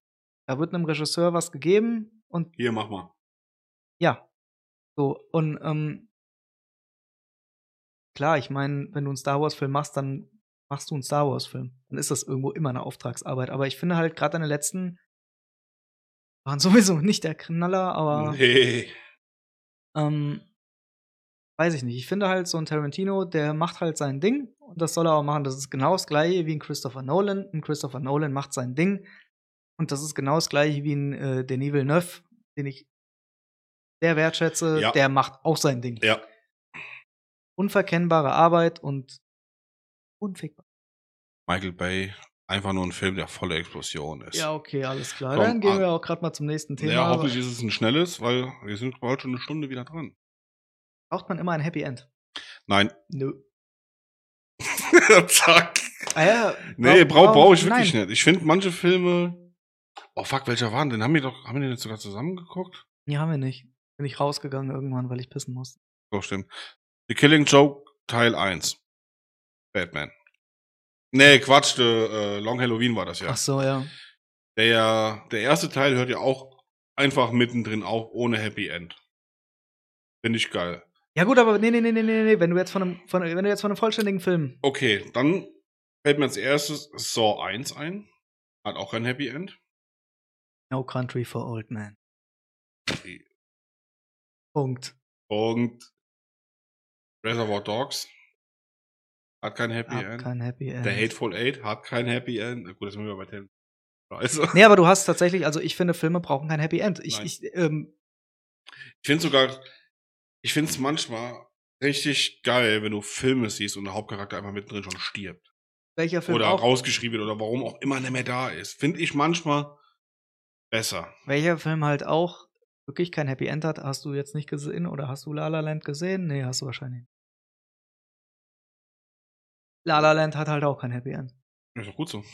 Da wird einem Regisseur was gegeben und Hier, mach mal. ja, so und ähm, klar, ich meine, wenn du einen Star Wars Film machst, dann machst du einen Star Wars Film. Dann ist das irgendwo immer eine Auftragsarbeit. Aber ich finde halt gerade deine letzten waren sowieso nicht der Knaller, aber Nee. ähm, weiß ich nicht. Ich finde halt so ein Tarantino, der macht halt sein Ding und das soll er auch machen. Das ist genau das gleiche wie ein Christopher Nolan. Ein Christopher Nolan macht sein Ding und das ist genau das gleiche wie ein äh, Denis Villeneuve, den ich sehr wertschätze. Ja. Der macht auch sein Ding. Ja. Unverkennbare Arbeit und unfickbar. Michael Bay, einfach nur ein Film, der voller Explosion ist. Ja, okay, alles klar. Komm, Dann gehen wir auch gerade mal zum nächsten Thema. Ja, hoffentlich ist es ein schnelles, weil wir sind bald schon eine Stunde wieder dran. Braucht man immer ein Happy End? Nein. Nö. Zack. Ah ja, Nee, brauche brauch- brauch ich wirklich nein. nicht. Ich finde manche Filme. Oh fuck, welcher waren denn? Haben wir doch, haben wir den jetzt sogar zusammengeguckt? Nee, haben wir nicht. Bin ich rausgegangen irgendwann, weil ich pissen musste. Doch, stimmt. The Killing Joke Teil 1. Batman. Nee, Quatsch, the, äh, Long Halloween war das ja. Ach so, ja. Der der erste Teil hört ja auch einfach mittendrin auf, ohne Happy End. Finde ich geil. Ja gut, aber nee, nee, nee, nee, nee, nee, wenn du jetzt von einem, von, wenn du jetzt von einem vollständigen Film. Okay, dann fällt mir als erstes Saw 1 ein. Hat auch ein Happy End. No Country for Old Men. Punkt. Und Reservoir Dogs hat kein Happy Hab End. kein Happy End. Der Hateful Eight hat kein Happy End. Gut, das sind wir bei dem. Scheiße. Nee, aber du hast tatsächlich, also ich finde, Filme brauchen kein Happy End. Ich, Nein. ich, ähm, Ich finde sogar, ich finde es manchmal richtig geil, wenn du Filme siehst und der Hauptcharakter einfach mittendrin schon stirbt. welcher Film oder auch, rausgeschrieben wird oder warum auch immer nicht mehr da ist. Finde ich manchmal besser. welcher Film halt auch wirklich kein Happy End hat, hast du jetzt nicht gesehen oder hast du La La Land gesehen? Nee, hast du wahrscheinlich nicht. La La Land hat halt auch kein Happy End. Ist doch gut so.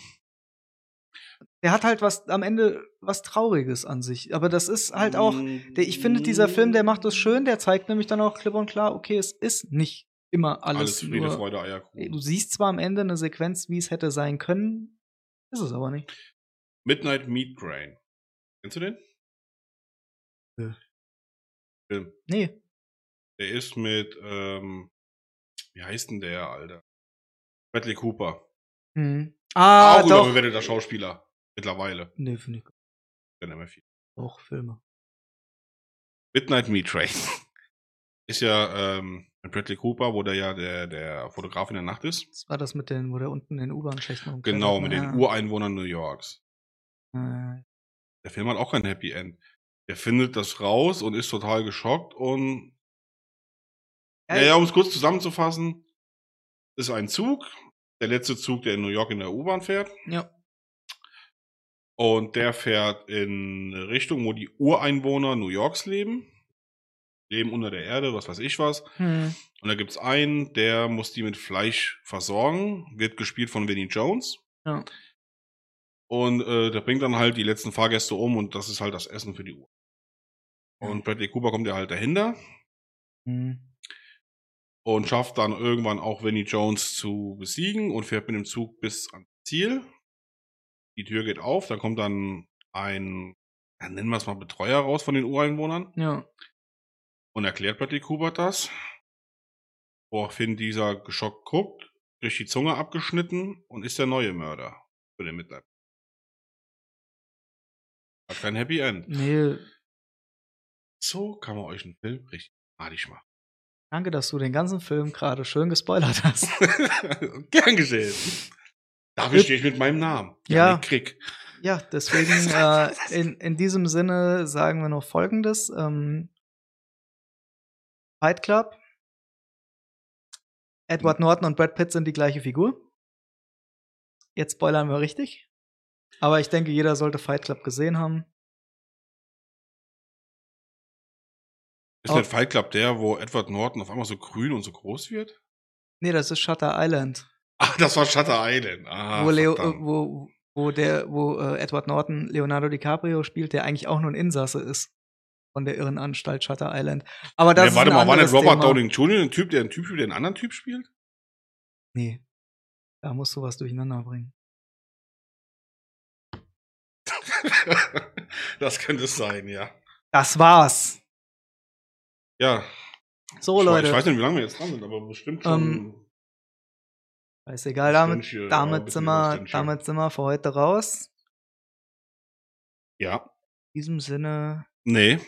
Der hat halt was am Ende was Trauriges an sich. Aber das ist halt auch, der, ich finde, dieser Film, der macht das schön, der zeigt nämlich dann auch klipp und klar, okay, es ist nicht immer alles, Alles Friede, nur, Freude, Eierkuchen. Du siehst zwar am Ende eine Sequenz, wie es hätte sein können, ist es aber nicht. Midnight Meat Grain. Kennst du den? Nö. Film. Nee. Der ist mit, ähm, wie heißt denn der, Alter? Bradley Cooper. Hm. Ah, Auch doch. überbewerteter Schauspieler. Mittlerweile. Nee, finde ich Der nicht mehr viel. auch Filme. Midnight Meat Train. ist ja, ähm, mit Bradley Cooper, wo der ja der, der Fotograf in der Nacht ist. Das war das mit den, wo der unten in den U-Bahn-Schächten rumklettert, Genau, mit den Ja. Ureinwohnern New Yorks. Äh, Der Film hat auch kein Happy End. Der findet das raus und ist total geschockt und Ja, naja, um es kurz zusammenzufassen, ist ein Zug, der letzte Zug, der in New York in der U-Bahn fährt. ja. Und der fährt in Richtung, wo die Ureinwohner New Yorks leben. leben unter der Erde, was weiß ich was. Hm. Und da gibt's einen, der muss die mit Fleisch versorgen, wird gespielt von Vinnie Jones. Ja. Und äh, der bringt dann halt die letzten Fahrgäste um und das ist halt das Essen für die Uhr. Und Bradley Cooper kommt ja halt dahinter Hm. Und schafft dann irgendwann auch Vinnie Jones zu besiegen und fährt mit dem Zug bis ans Ziel. Die Tür geht auf, da kommt dann ein, ja, nennen wir es mal Betreuer raus von den Ureinwohnern Ja. und erklärt Bradley Cooper das. Woraufhin dieser geschockt guckt, kriegt die Zunge abgeschnitten und ist der neue Mörder für den Mitleid. Hat kein Happy End. Nee, So kann man euch einen Film richtig madig machen. Danke, dass du den ganzen Film gerade schön gespoilert hast. Gern geschehen. Dafür stehe ich mit meinem Namen. Ja. Krieg. Ja, deswegen äh, in, in diesem Sinne sagen wir noch Folgendes. Ähm, Fight Club. Edward Norton und Brad Pitt sind die gleiche Figur. Jetzt spoilern wir richtig. Aber ich denke, jeder sollte Fight Club gesehen haben. Ist der Fight Club der, wo Edward Norton auf einmal so grün und so groß wird? Nee, das ist Shutter Island. Ach, das war Shutter Island. Ah, wo, Leo, äh, wo, wo, der, wo äh, Edward Norton Leonardo DiCaprio spielt, der eigentlich auch nur ein Insasse ist. Von der Irrenanstalt Shutter Island. Aber das Nee, ist warte ein mal, war anderes Robert Thema. Downing Jr. ein Typ, der einen Typ spielt, der einen anderen Typ spielt? Nee. Da musst du was durcheinander bringen. das könnte es sein, ja. Das war's. Ja. So, ich, Leute. Ich weiß nicht, wie lange wir jetzt dran sind, aber bestimmt schon. Ähm, Scheißegal, damit, Stündchen, ja, damit, sind wir, damit sind wir für heute raus. ja. In diesem Sinne, Nee.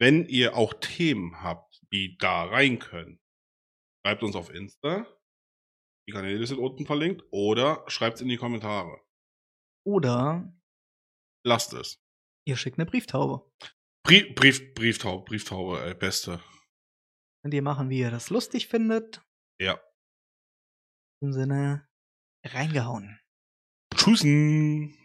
Wenn ihr auch Themen habt, die da rein können, schreibt uns auf Insta. Die Kanäle sind unten verlinkt. Oder schreibt es in die Kommentare. oder Lasst es. ihr schickt eine Brieftaube. Brief, Brief, Brieftaube, Brieftaube, ey, beste. Könnt ihr machen, wie ihr das lustig findet. Ja. In diesem Sinne, reingehauen. Tschüssen.